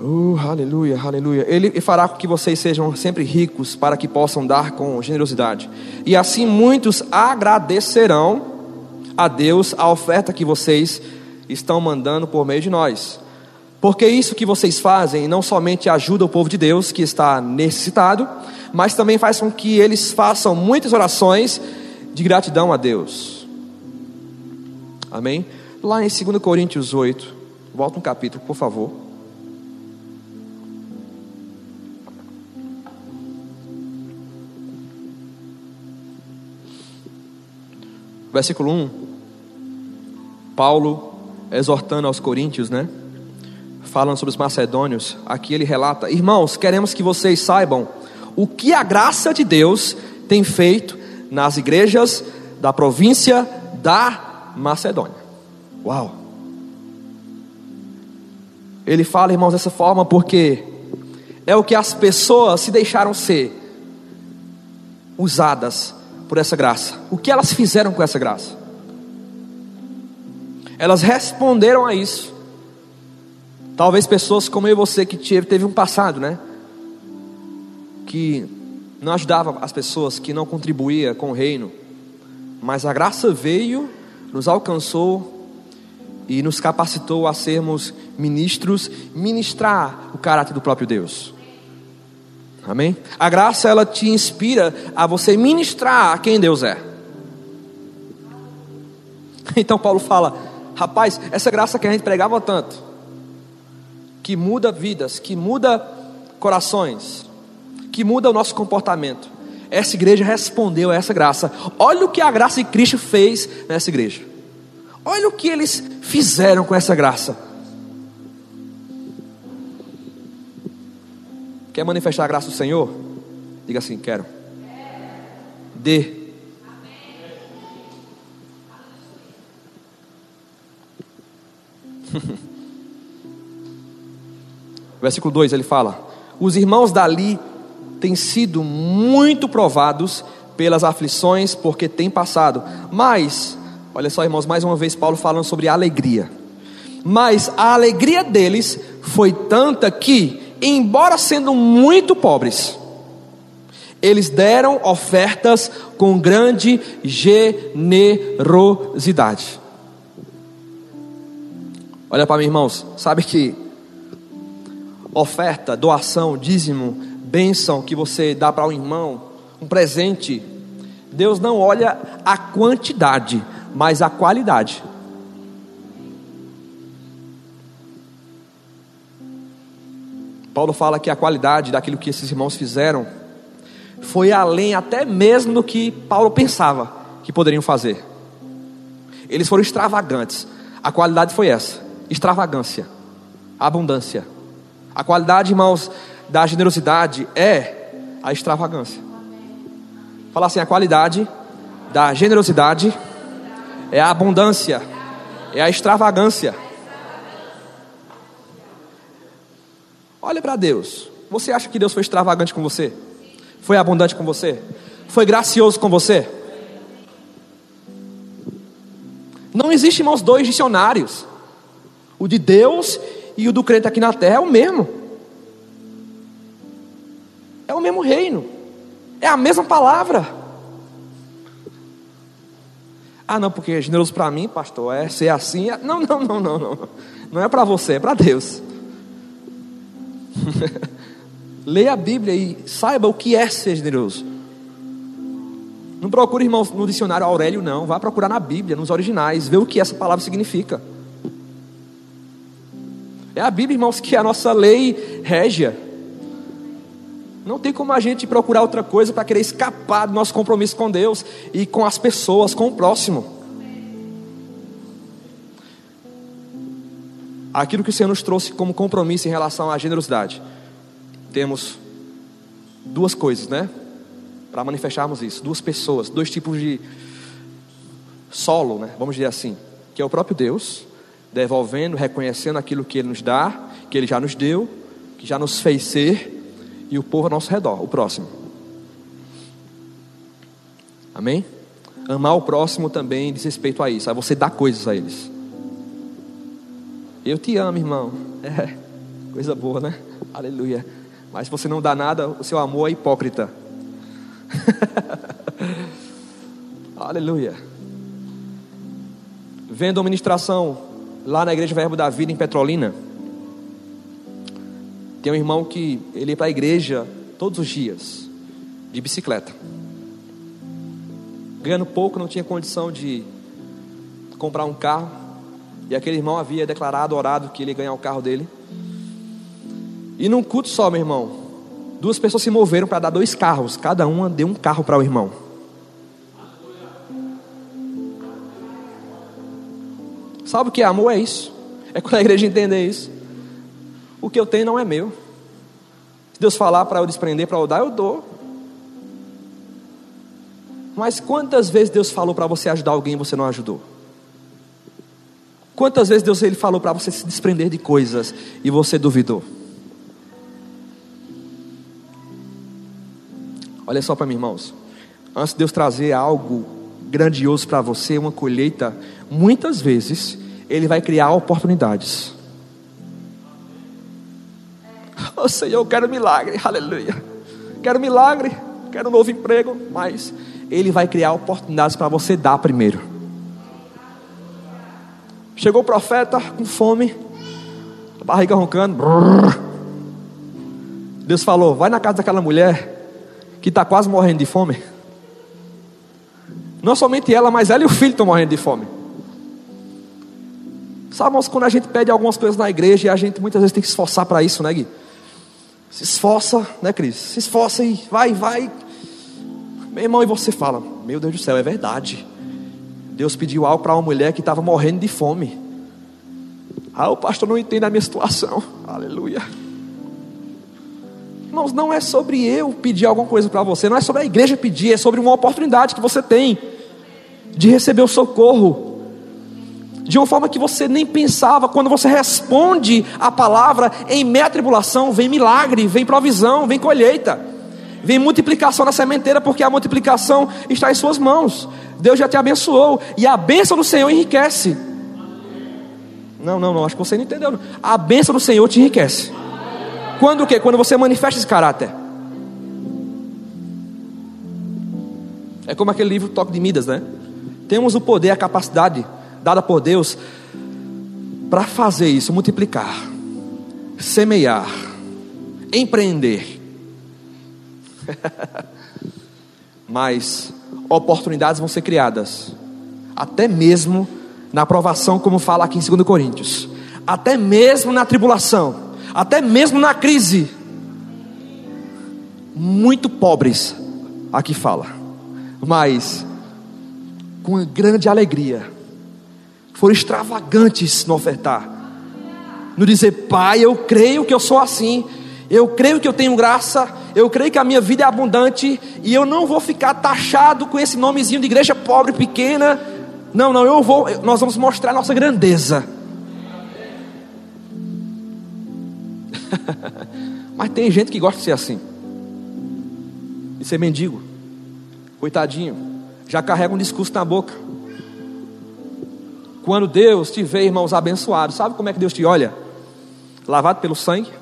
Uh, aleluia, aleluia. Ele fará com que vocês sejam sempre ricos para que possam dar com generosidade. E assim muitos agradecerão a Deus a oferta que vocês estão mandando por meio de nós. Porque isso que vocês fazem não somente ajuda o povo de Deus que está necessitado, mas também faz com que eles façam muitas orações de gratidão a Deus. Amém? Lá em 2 Coríntios 8, volta um capítulo, por favor. Versículo 1. Paulo exortando aos coríntios, né? Falando sobre os macedônios. Aqui ele relata: Irmãos, queremos que vocês saibam o que a graça de Deus tem feito nas igrejas da província da Macedônia. Uau! Ele fala, irmãos, dessa forma porque é o que as pessoas se deixaram ser usadas por essa graça. O que elas fizeram com essa graça? Elas responderam a isso. Talvez pessoas como eu e você que teve, um passado, né? Que não ajudava as pessoas, que não contribuía com o reino. Mas a graça veio, nos alcançou e nos capacitou a sermos ministros, ministrar o caráter do próprio Deus. Amém? A graça ela te inspira a você ministrar a quem Deus é. *laughs* Então Paulo fala: rapaz, essa graça que a gente pregava tanto, que muda vidas, que muda corações, que muda o nosso comportamento. Essa igreja respondeu a essa graça. Olha o que a graça de Cristo fez nessa igreja. Olha o que eles fizeram com essa graça. Quer manifestar a graça do Senhor? Diga assim: quero. Dê. *laughs* Versículo 2 ele fala: Os irmãos dali têm sido muito provados pelas aflições, porque têm passado. Mas, olha só, irmãos, mais uma vez Paulo falando sobre alegria. Mas a alegria deles foi tanta que embora sendo muito pobres, eles deram ofertas com grande generosidade. Olha para mim, irmãos, sabe que oferta, doação, dízimo, bênção que você dá para um irmão, um presente, Deus não olha a quantidade, mas a qualidade. Paulo fala que a qualidade daquilo que esses irmãos fizeram foi além até mesmo do que Paulo pensava que poderiam fazer. Eles foram extravagantes. A qualidade foi essa: extravagância, abundância. A qualidade, irmãos, da generosidade é a extravagância. Fala assim: a qualidade da generosidade é a abundância, é a extravagância. Olha para Deus. Você acha que Deus foi extravagante com você? Foi abundante com você? Foi gracioso com você? Não existe, irmãos, dois dicionários. O de Deus e o do crente aqui na terra é o mesmo. É o mesmo reino. É a mesma palavra. Ah, não, porque é generoso para mim, pastor, é ser assim. É... Não, não, não, não, não. Não é para você, é para Deus. *laughs* Leia a Bíblia e saiba o que é ser generoso. Não procure, irmãos, no dicionário Aurélio, não. Vá procurar na Bíblia, nos originais, ver o que essa palavra significa. É a Bíblia, irmãos, que é a nossa lei régia. Não tem como a gente procurar outra coisa para querer escapar do nosso compromisso com Deus e com as pessoas, com o próximo. Aquilo que o Senhor nos trouxe como compromisso em relação à generosidade. Temos duas coisas, né? Para manifestarmos isso. Duas pessoas, dois tipos de solo, né? Vamos dizer assim. Que é o próprio Deus, devolvendo, reconhecendo aquilo que Ele nos dá, que Ele já nos deu, que já nos fez ser e o povo ao nosso redor, o próximo. Amém? Amar o próximo também diz respeito a isso, a você dar coisas a eles. Eu te amo, irmão. É, coisa boa, né? Aleluia. Mas se você não dá nada, o seu amor é hipócrita. *laughs* Aleluia. Vendo a ministração lá na Igreja Verbo da Vida em Petrolina. Tem um irmão que ele ia para a igreja todos os dias, de bicicleta. Ganhando pouco, não tinha condição de comprar um carro. E aquele irmão havia declarado, orado, que ele ia ganhar o carro dele. E num culto só, meu irmão, duas pessoas se moveram para dar dois carros. Cada uma deu um carro para o irmão. Sabe o que é amor? É isso. É quando a igreja entender isso. O que eu tenho não é meu. Se Deus falar para eu desprender, para eu dar, eu dou. Mas quantas vezes Deus falou para você ajudar alguém e você não ajudou? Quantas vezes Deus ele falou para você se desprender de coisas e você duvidou? Olha só para mim, irmãos. Antes de Deus trazer algo grandioso para você, uma colheita, muitas vezes Ele vai criar oportunidades. Oh Senhor, eu quero milagre, aleluia. Quero milagre, quero um novo emprego, mas Ele vai criar oportunidades para você dar primeiro. Chegou o profeta com fome, a barriga roncando. Brrr. Deus falou: vai na casa daquela mulher que está quase morrendo de fome. Não somente ela, mas ela e o filho estão morrendo de fome. Sabe, quando a gente pede algumas coisas na igreja e a gente muitas vezes tem que esforçar para isso, né, Gui? Se esforça, né, Cris? Se esforça e vai, vai. Meu irmão, e você fala: Meu Deus do céu, é verdade. Deus pediu algo para uma mulher que estava morrendo de fome. Ah, o pastor não entende a minha situação. Aleluia. Irmãos, não é sobre eu pedir alguma coisa para você, não é sobre a igreja pedir, é sobre uma oportunidade que você tem de receber o socorro de uma forma que você nem pensava. Quando você responde a palavra em meia tribulação, vem milagre, vem provisão, vem colheita, vem multiplicação na sementeira, porque a multiplicação está em suas mãos. Deus já te abençoou e a bênção do Senhor enriquece. Não, não, não, acho que você não entendeu. A bênção do Senhor te enriquece. Quando o quê? Quando você manifesta esse caráter. É como aquele livro Toque de Midas, né? Temos o poder, a capacidade dada por Deus para fazer isso, multiplicar, semear, empreender. *laughs* Mas oportunidades vão ser criadas, até mesmo na aprovação, como fala aqui em 2 Coríntios, até mesmo na tribulação, até mesmo na crise. Muito pobres, aqui fala, mas com grande alegria foram extravagantes no ofertar. No dizer, Pai, eu creio que eu sou assim, eu creio que eu tenho graça, eu creio que a minha vida é abundante e eu não vou ficar taxado com esse nomezinho de igreja pobre, pequena. Não, não, eu vou, nós vamos mostrar a nossa grandeza. *laughs* Mas tem gente que gosta de ser assim, de ser mendigo, coitadinho, já carrega um discurso na boca quando Deus te vê, irmãos, abençoado, sabe como é que Deus te olha? Lavado pelo sangue.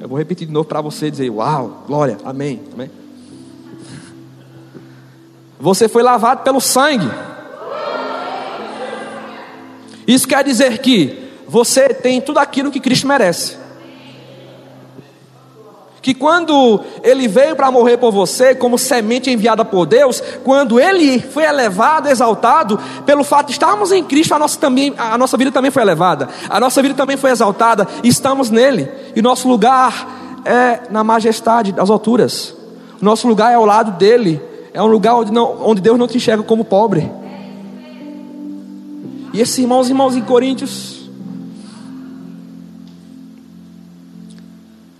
Eu vou repetir de novo para você dizer: Uau, glória, amém, amém. Você foi lavado pelo sangue. Isso quer dizer que você tem tudo aquilo que Cristo merece que quando ele veio para morrer por você, como semente enviada por Deus, quando ele foi elevado, exaltado, pelo fato de estarmos em Cristo, a nossa, também, a nossa vida também foi elevada, a nossa vida também foi exaltada, estamos nele, e nosso lugar é na majestade das alturas, nosso lugar é ao lado dele, é um lugar onde, não, onde Deus não te enxerga como pobre. E esses irmãos e irmãos em Coríntios,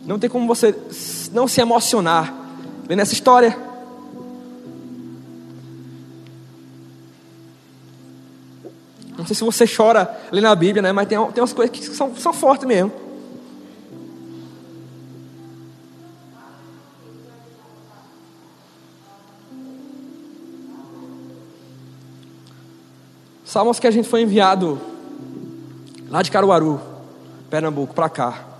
Não tem como você não se emocionar vendo essa história. Não sei se você chora ali na Bíblia, né? Mas tem, tem umas coisas que são, são fortes mesmo. Salmos que a gente foi enviado lá de Caruaru, Pernambuco, para cá.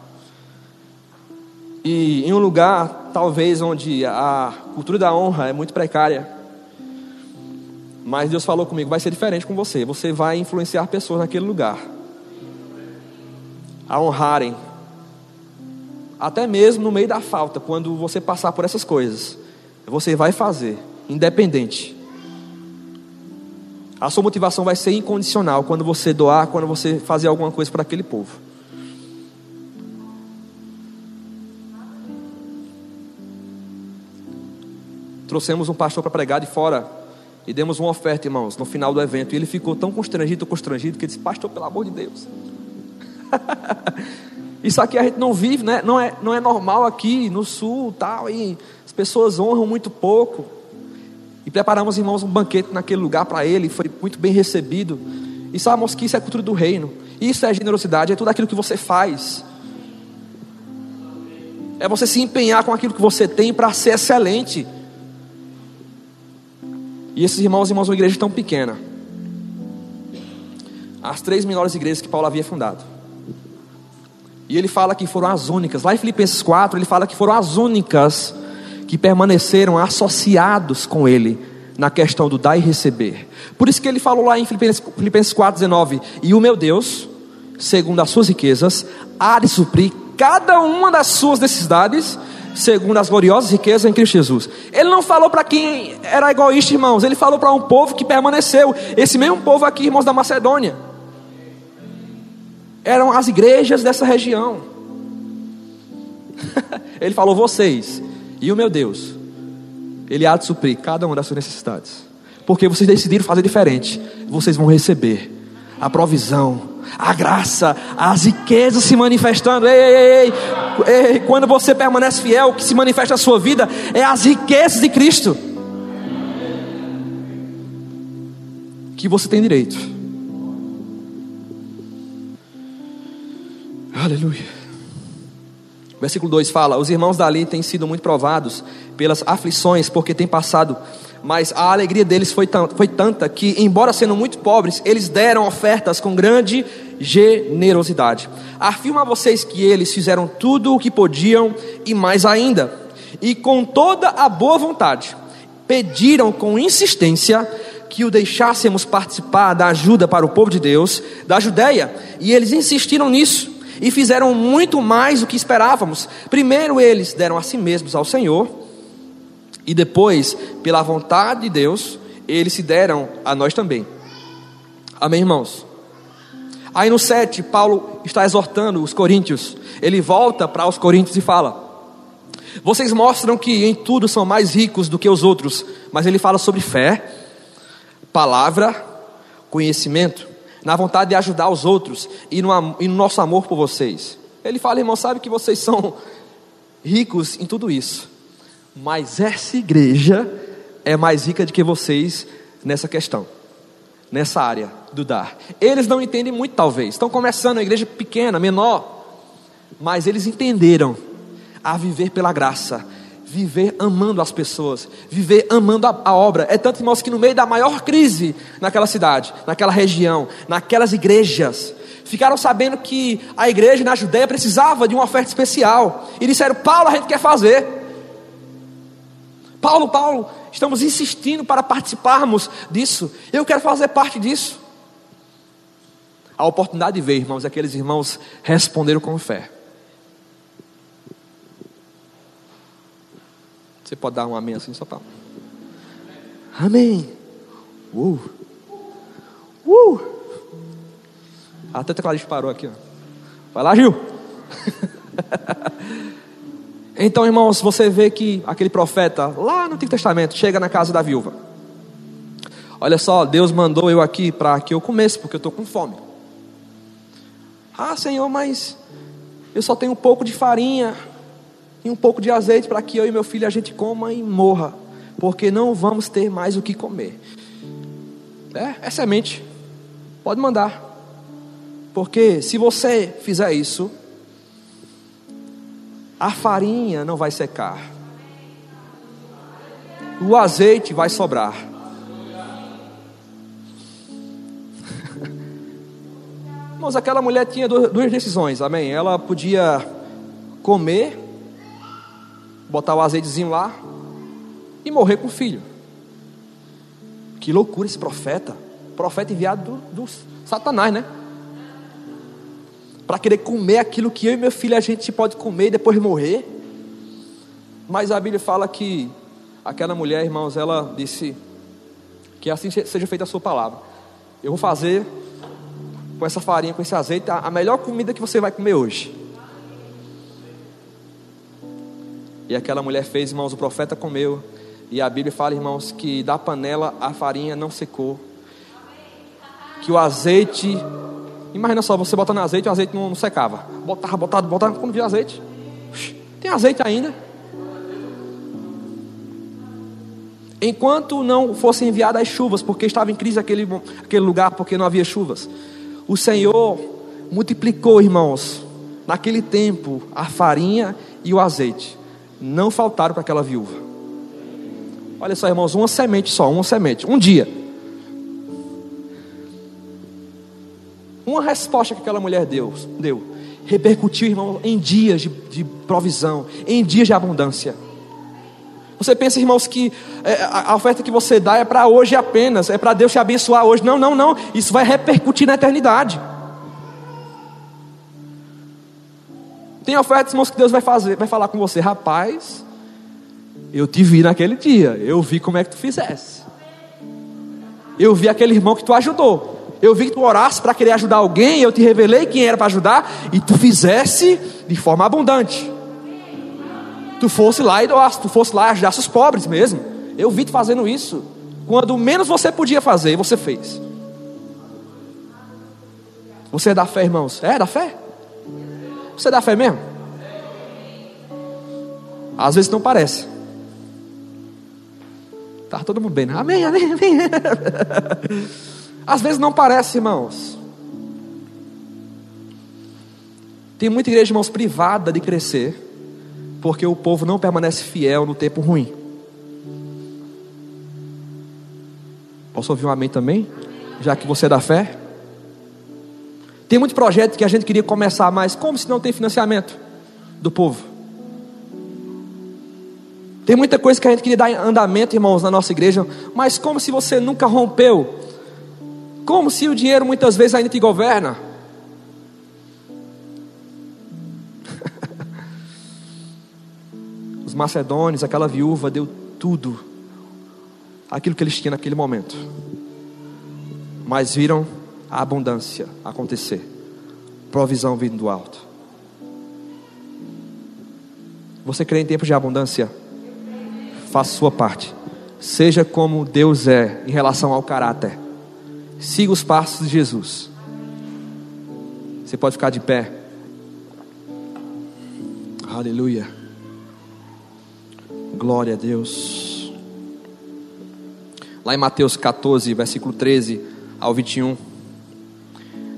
E em um lugar, talvez, onde a cultura da honra é muito precária. Mas Deus falou comigo: vai ser diferente com você. Você vai influenciar pessoas naquele lugar a honrarem, até mesmo no meio da falta, quando você passar por essas coisas. Você vai fazer, independente. A sua motivação vai ser incondicional quando você doar, quando você fazer alguma coisa para aquele povo. Trouxemos um pastor para pregar de fora e demos uma oferta, irmãos, no final do evento. E ele ficou tão constrangido, constrangido, que disse: Pastor, pelo amor de Deus. *laughs* Isso aqui a gente não vive, né? não, é, não é normal aqui no sul, tal, e as pessoas honram muito pouco. E preparamos, irmãos, um banquete naquele lugar para ele, foi muito bem recebido. E sabemos que isso é cultura do reino, isso é generosidade, é tudo aquilo que você faz. É você se empenhar com aquilo que você tem para ser excelente. E esses irmãos e irmãos uma igreja tão pequena. As três menores igrejas que Paulo havia fundado. E ele fala que foram as únicas. Lá em Filipenses 4, ele fala que foram as únicas que permaneceram associados com ele na questão do dar e receber. Por isso que ele falou lá em Filipenses 4,19: E o meu Deus, segundo as suas riquezas, há de suprir cada uma das suas necessidades segundo as gloriosas riquezas em Cristo Jesus. Ele não falou para quem era egoísta, irmãos, ele falou para um povo que permaneceu. Esse mesmo povo aqui, irmãos da Macedônia, eram as igrejas dessa região. *laughs* ele falou: vocês e o meu Deus, ele há de suprir cada uma das suas necessidades, porque vocês decidiram fazer diferente, vocês vão receber a provisão a graça, as riquezas se manifestando. Ei, ei, ei, ei, quando você permanece fiel, o que se manifesta na sua vida é as riquezas de Cristo. Que você tem direito. Aleluia. Versículo 2 fala: Os irmãos dali têm sido muito provados pelas aflições, porque têm passado mas a alegria deles foi, foi tanta que, embora sendo muito pobres, eles deram ofertas com grande generosidade. Afirmo a vocês que eles fizeram tudo o que podiam e mais ainda, e com toda a boa vontade, pediram com insistência que o deixássemos participar da ajuda para o povo de Deus da Judéia, e eles insistiram nisso e fizeram muito mais do que esperávamos. Primeiro, eles deram a si mesmos ao Senhor e depois, pela vontade de Deus, eles se deram a nós também. Amém, irmãos? Aí no 7, Paulo está exortando os coríntios. Ele volta para os coríntios e fala: Vocês mostram que em tudo são mais ricos do que os outros, mas ele fala sobre fé, palavra, conhecimento, na vontade de ajudar os outros e no, e no nosso amor por vocês. Ele fala, irmão, sabe que vocês são ricos em tudo isso mas essa igreja é mais rica do que vocês nessa questão, nessa área do dar. Eles não entendem muito, talvez, estão começando a igreja pequena, menor, mas eles entenderam a viver pela graça, viver amando as pessoas, viver amando a, a, obra. É tanto, irmãos, que no meio da maior crise naquela cidade, naquela região, naquelas igrejas, ficaram sabendo que a igreja na Judéia precisava de uma oferta especial. E disseram: Paulo, a gente quer fazer. Paulo, Paulo, estamos insistindo para participarmos disso. Eu quero fazer parte disso. A oportunidade veio, irmãos, aqueles irmãos responderam com fé. Você pode dar um amém assim só para. Amém. Uh. Uh. Até a Clarice parou aqui. Ó. Vai lá, Gil. *laughs* então, irmãos, você vê que aquele profeta lá no Antigo Testamento chega na casa da viúva. Olha só, Deus mandou eu aqui para que eu comesse, porque eu estou com fome. Ah, Senhor, mas eu só tenho um pouco de farinha e um pouco de azeite para que eu e meu filho a gente coma e morra, porque não vamos ter mais o que comer. É, é semente, pode mandar, porque se você fizer isso, a farinha não vai secar, o azeite vai sobrar. *laughs* Mas aquela mulher tinha duas decisões, amém? Ela podia comer botar o azeitezinho lá e morrer com o filho. Que loucura esse profeta. Profeta enviado do, do Satanás, né? Para querer comer aquilo que eu e meu filho a gente pode comer e depois morrer. Mas a Bíblia fala que aquela mulher, irmãos, ela disse que assim seja feita a sua palavra. Eu vou fazer com essa farinha, com esse azeite, a melhor comida que você vai comer hoje. E aquela mulher fez, irmãos, o profeta comeu. E a Bíblia fala, irmãos, que da panela a farinha não secou. Que o azeite. Imagina só, você botando azeite o azeite não, não secava. Botava, botava, botava. Quando via azeite. Tem azeite ainda. Enquanto não fossem enviadas as chuvas, porque estava em crise aquele, aquele lugar, porque não havia chuvas, o Senhor multiplicou, irmãos, naquele tempo, a farinha e o azeite não faltaram para aquela viúva. Olha só, irmãos, uma semente só, uma semente, um dia. Uma resposta que aquela mulher deu, deu repercutiu, irmão, em dias de, de provisão, em dias de abundância. Você pensa, irmãos, que é, a oferta que você dá é para hoje apenas, é para Deus te abençoar hoje. Não, não, não. Isso vai repercutir na eternidade. Tem ofertas, irmãos, que Deus vai fazer, vai falar com você, rapaz, eu te vi naquele dia, eu vi como é que tu fizesse. Eu vi aquele irmão que tu ajudou. Eu vi que tu orasse para querer ajudar alguém, eu te revelei quem era para ajudar, e tu fizesse de forma abundante. Tu fosse lá e doasse, tu fosse lá ajudasse os pobres mesmo. Eu vi tu fazendo isso. Quando menos você podia fazer, você fez. Você é da fé, irmãos? É da fé? Você dá fé mesmo? Às vezes não parece. Tá todo mundo bem, né? Amém, amém, amém. *laughs* Às vezes não parece, irmãos. Tem muita igreja, irmãos, privada de crescer, porque o povo não permanece fiel no tempo ruim. Posso ouvir um amém também? Já que você é da fé? Tem muito projeto que a gente queria começar, mas como se não tem financiamento do povo? Tem muita coisa que a gente queria dar andamento, irmãos, na nossa igreja, mas como se você nunca rompeu? Como se o dinheiro muitas vezes ainda te governa? *laughs* Os macedônios, aquela viúva, deu tudo, aquilo que eles tinham naquele momento, mas viram a abundância acontecer, provisão vindo do alto. Você crê em tempos de abundância? Faça sua parte. Seja como Deus é em relação ao caráter. Siga os passos de Jesus. Você pode ficar de pé. Aleluia. Glória a Deus. Lá em Mateus 14, versículo 13 ao 21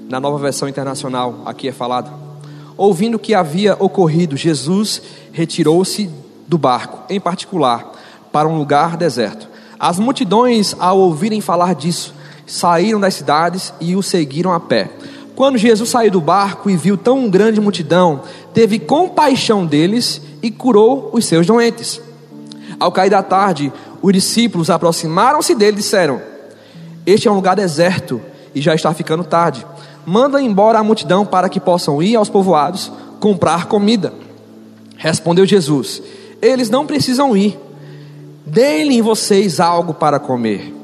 na nova versão internacional, aqui é falado. Ouvindo o que havia ocorrido, Jesus retirou-se do barco, em particular, para um lugar deserto. As multidões, ao ouvirem falar disso, saíram das cidades e o seguiram a pé. Quando Jesus saiu do barco e viu tão grande multidão, teve compaixão deles e curou os seus doentes. Ao cair da tarde, os discípulos aproximaram-se dele e disseram: Este é um lugar deserto e já está ficando tarde. Manda embora a multidão para que possam ir aos povoados comprar comida. Respondeu Jesus: Eles não precisam ir. Deem-lhe vocês algo para comer.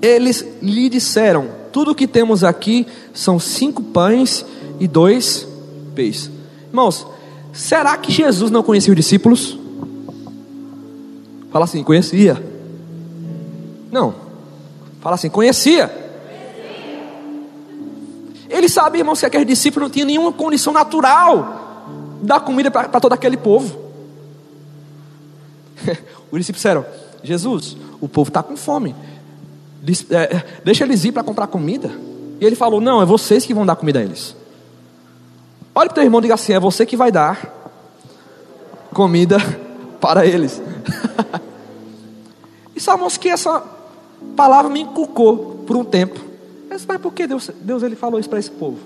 Eles lhe disseram: Tudo o que temos aqui são cinco pães e dois peixes. Irmãos, será que Jesus não conhecia os discípulos? Fala assim, conhecia. Não. Fala assim, conhecia. Ele sabia, irmãos, que aquele discípulo não tinha nenhuma condição natural dar comida para todo aquele povo. *laughs* Os discípulos disseram: Jesus, o povo está com fome. É, deixa eles ir para comprar comida. E ele falou: Não, é vocês que vão dar comida a eles. Olha para o teu irmão e diga assim: É você que vai dar comida *laughs* para eles. *laughs* e sabemos que essa palavra me inculcou por um tempo. Mas, mas por que Deus, Deus ele falou isso para esse povo?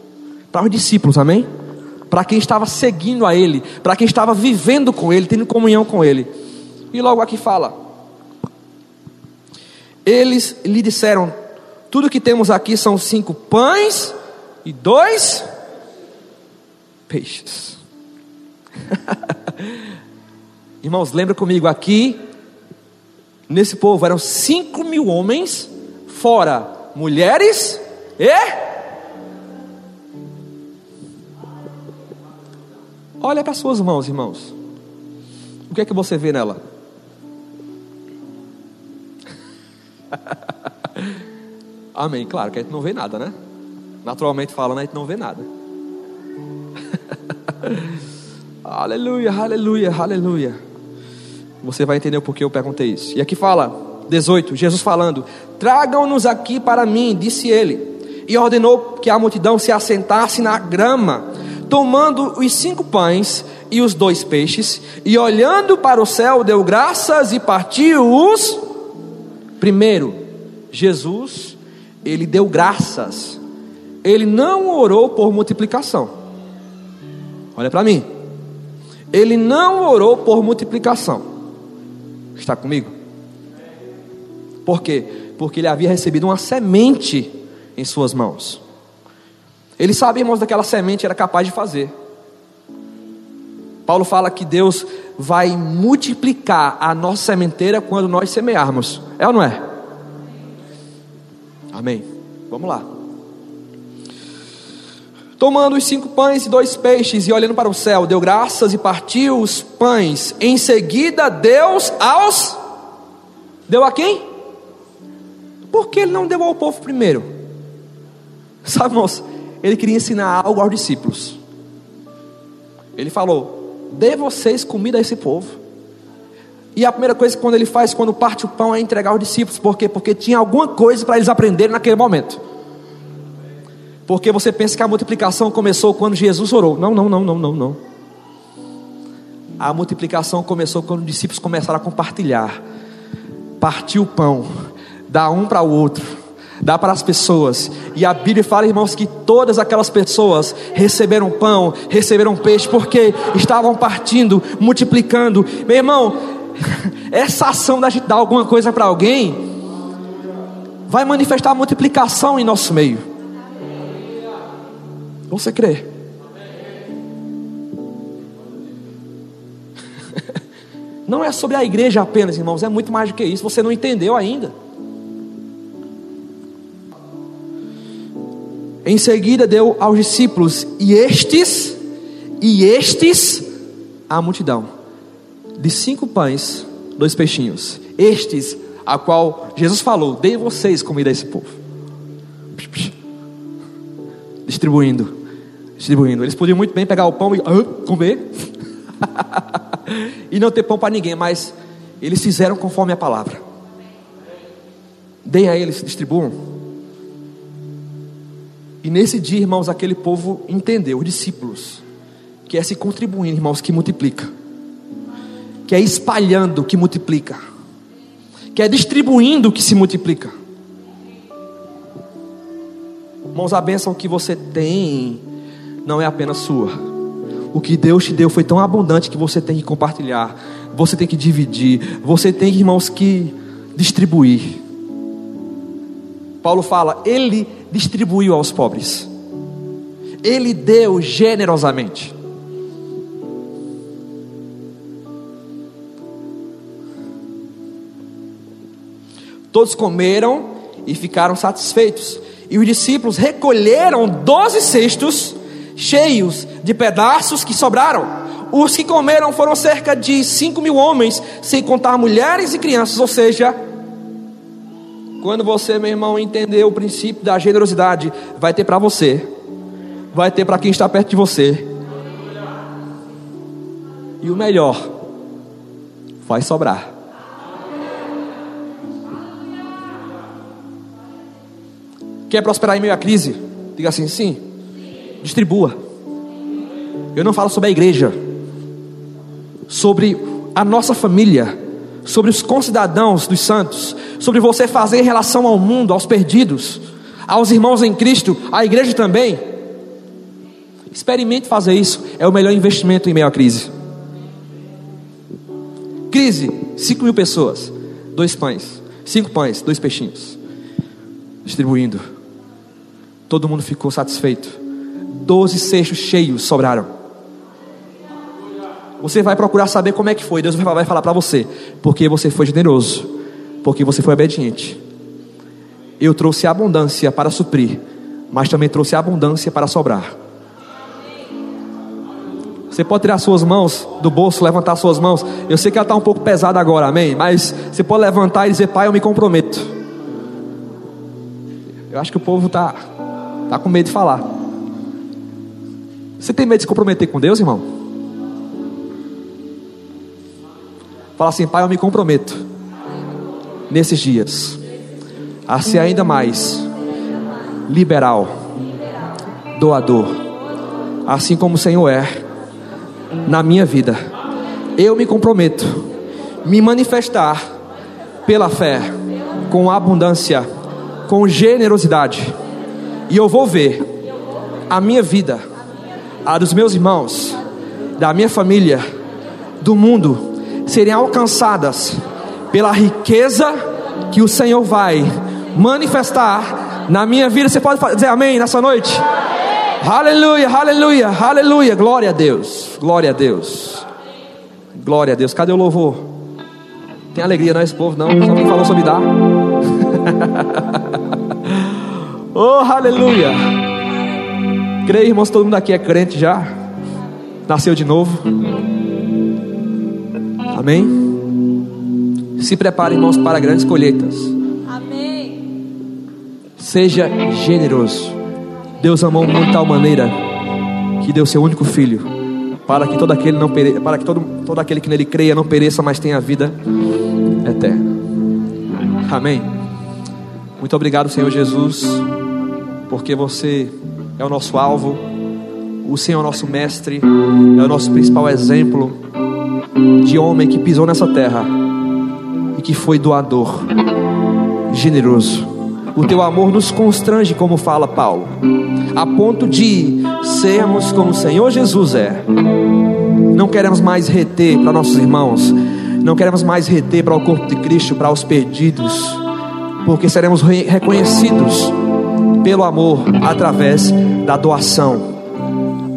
Para os discípulos, amém? Para quem estava seguindo a Ele, para quem estava vivendo com Ele, tendo comunhão com Ele. E logo aqui fala: Eles lhe disseram: Tudo que temos aqui são cinco pães e dois peixes. *laughs* Irmãos, lembra comigo aqui, nesse povo eram cinco mil homens, fora mulheres e. Olha para suas mãos, irmãos. O que é que você vê nela? *laughs* Amém. Claro que a gente não vê nada, né? Naturalmente falando, a gente não vê nada. *laughs* aleluia, aleluia, aleluia. Você vai entender o porquê eu perguntei isso. E aqui fala, 18, Jesus falando: Tragam-nos aqui para mim, disse ele. E ordenou que a multidão se assentasse na grama, tomando os cinco pães e os dois peixes, e olhando para o céu, deu graças e partiu os. Primeiro, Jesus, ele deu graças, ele não orou por multiplicação. Olha para mim, ele não orou por multiplicação. Está comigo? Por quê? Porque ele havia recebido uma semente em suas mãos. Ele sabia, irmãos, daquela semente era capaz de fazer. Paulo fala que Deus vai multiplicar a nossa sementeira quando nós semearmos. É ou não é? Amém. Vamos lá. Tomando os cinco pães e dois peixes e olhando para o céu, deu graças e partiu os pães. Em seguida, Deus aos. Deu a quem? Por que ele não deu ao povo primeiro? Sabe, moço, ele queria ensinar algo aos discípulos. Ele falou: dê vocês comida a esse povo. E a primeira coisa que quando ele faz, quando parte o pão, é entregar aos discípulos. Por quê? Porque tinha alguma coisa para eles aprenderem naquele momento. Porque você pensa que a multiplicação começou quando Jesus orou. Não, não, não, não, não, não. A multiplicação começou quando os discípulos começaram a compartilhar. Partir o pão, dar um para o outro, dar para as pessoas. E a Bíblia fala, irmãos, que todas aquelas pessoas receberam pão, receberam peixe, porque estavam partindo, multiplicando. Meu irmão, *laughs* essa ação da gente dar alguma coisa para alguém vai manifestar multiplicação em nosso meio. Você crê? *laughs* Não é sobre a igreja apenas, irmãos, é muito mais do que isso. Você não entendeu ainda. Em seguida deu aos discípulos, e estes, e estes, a multidão, de cinco pães, dois peixinhos. Estes, a qual Jesus falou: Dei vocês comida a esse povo. Distribuindo distribuindo. Eles podiam muito bem pegar o pão e comer *laughs* e não ter pão para ninguém, mas eles fizeram conforme a palavra. Deem a eles, distribuam. E nesse dia, irmãos, aquele povo entendeu, os discípulos, que é se contribuindo, irmãos, que multiplica. que é espalhando que multiplica, que é distribuindo que se multiplica. Irmãos, a bênção que você tem não é apenas sua. O que Deus te deu foi tão abundante que você tem que compartilhar, você tem que dividir, você tem, irmãos, que distribuir. Paulo fala, ele distribuiu aos pobres, ele deu generosamente. Todos comeram e ficaram satisfeitos. E os discípulos recolheram doze cestos cheios de pedaços que sobraram. Os que comeram foram cerca de cinco mil homens, sem contar mulheres e crianças. Ou seja, quando você, meu irmão, entender o princípio da generosidade, vai ter para você, vai ter para quem está perto de você. E o melhor, vai sobrar. Quer prosperar em meio à crise? Diga assim: sim. Distribua. Eu não falo sobre a igreja, sobre a nossa família, sobre os concidadãos dos santos, sobre você fazer em relação ao mundo, aos perdidos, aos irmãos em Cristo, à igreja também. Experimente fazer isso, é o melhor investimento em meio à crise. Crise, 5 mil pessoas, dois pães, cinco pães, dois peixinhos, distribuindo. Todo mundo ficou satisfeito. Doze cestos cheios sobraram. Você vai procurar saber como é que foi. Deus vai falar para você. Porque você foi generoso. Porque você foi obediente. Eu trouxe abundância para suprir. Mas também trouxe abundância para sobrar. Você pode tirar suas mãos do bolso, levantar suas mãos. Eu sei que ela está um pouco pesada agora, amém? Mas você pode levantar e dizer, Pai, eu me comprometo. Eu acho que o povo está Está com medo de falar. Você tem medo de se comprometer com Deus, irmão? Fala assim, Pai, eu me comprometo nesses dias a ser ainda mais liberal, doador, assim como o Senhor é na minha vida. Eu me comprometo me manifestar pela fé com abundância, com generosidade e eu vou ver a minha vida, a dos meus irmãos, da minha família, do mundo, serem alcançadas pela riqueza que o Senhor vai manifestar na minha vida. Você pode dizer amém nessa noite? Aleluia, aleluia, aleluia. Glória a Deus, glória a Deus, glória a Deus. Cadê o louvor? Tem alegria, não é esse povo, não. Só quem falou sobre dar. *laughs* Oh, aleluia! Creio, irmãos, todo mundo aqui é crente já. Nasceu de novo. Amém? Se prepare, irmãos, para grandes colheitas. Amém. Seja generoso. Deus amou muito de tal maneira que deu seu único filho para que todo aquele não pere... para que todo, todo aquele que nele creia não pereça, mas tenha vida eterna. Amém. Muito obrigado, Senhor Jesus porque você é o nosso alvo, o Senhor é o nosso mestre, é o nosso principal exemplo de homem que pisou nessa terra e que foi doador, generoso. O teu amor nos constrange, como fala Paulo, a ponto de sermos como o Senhor Jesus é. Não queremos mais reter para nossos irmãos, não queremos mais reter para o corpo de Cristo, para os perdidos, porque seremos reconhecidos pelo amor através da doação,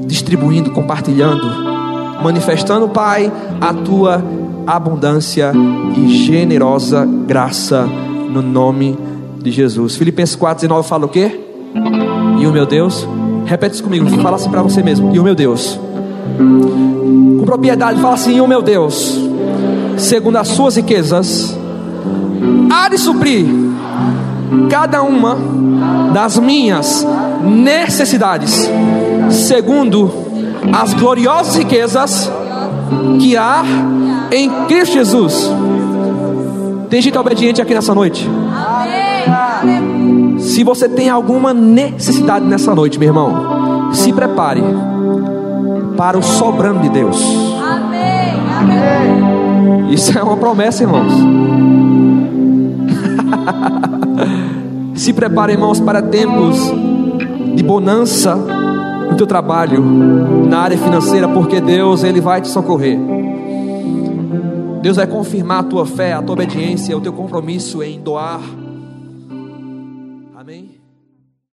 distribuindo, compartilhando, manifestando, Pai, a tua abundância e generosa graça no nome de Jesus. Filipenses 4:19 fala o quê? E o meu Deus, repete isso comigo, fala assim para você mesmo. E o meu Deus, com propriedade, fala assim: e o meu Deus, segundo as suas riquezas, há de suprir cada uma das minhas necessidades, segundo as gloriosas riquezas que há em Cristo Jesus. Tem gente obediente aqui nessa noite? Se você tem alguma necessidade nessa noite, meu irmão, se prepare para o sobrando de Deus. Amém. Amém. Isso é uma promessa, irmãos. *laughs* Se prepare, irmãos, para tempos de bonança no teu trabalho, na área financeira, porque Deus ele vai te socorrer. Deus vai confirmar a tua fé, a tua obediência, o teu compromisso em doar.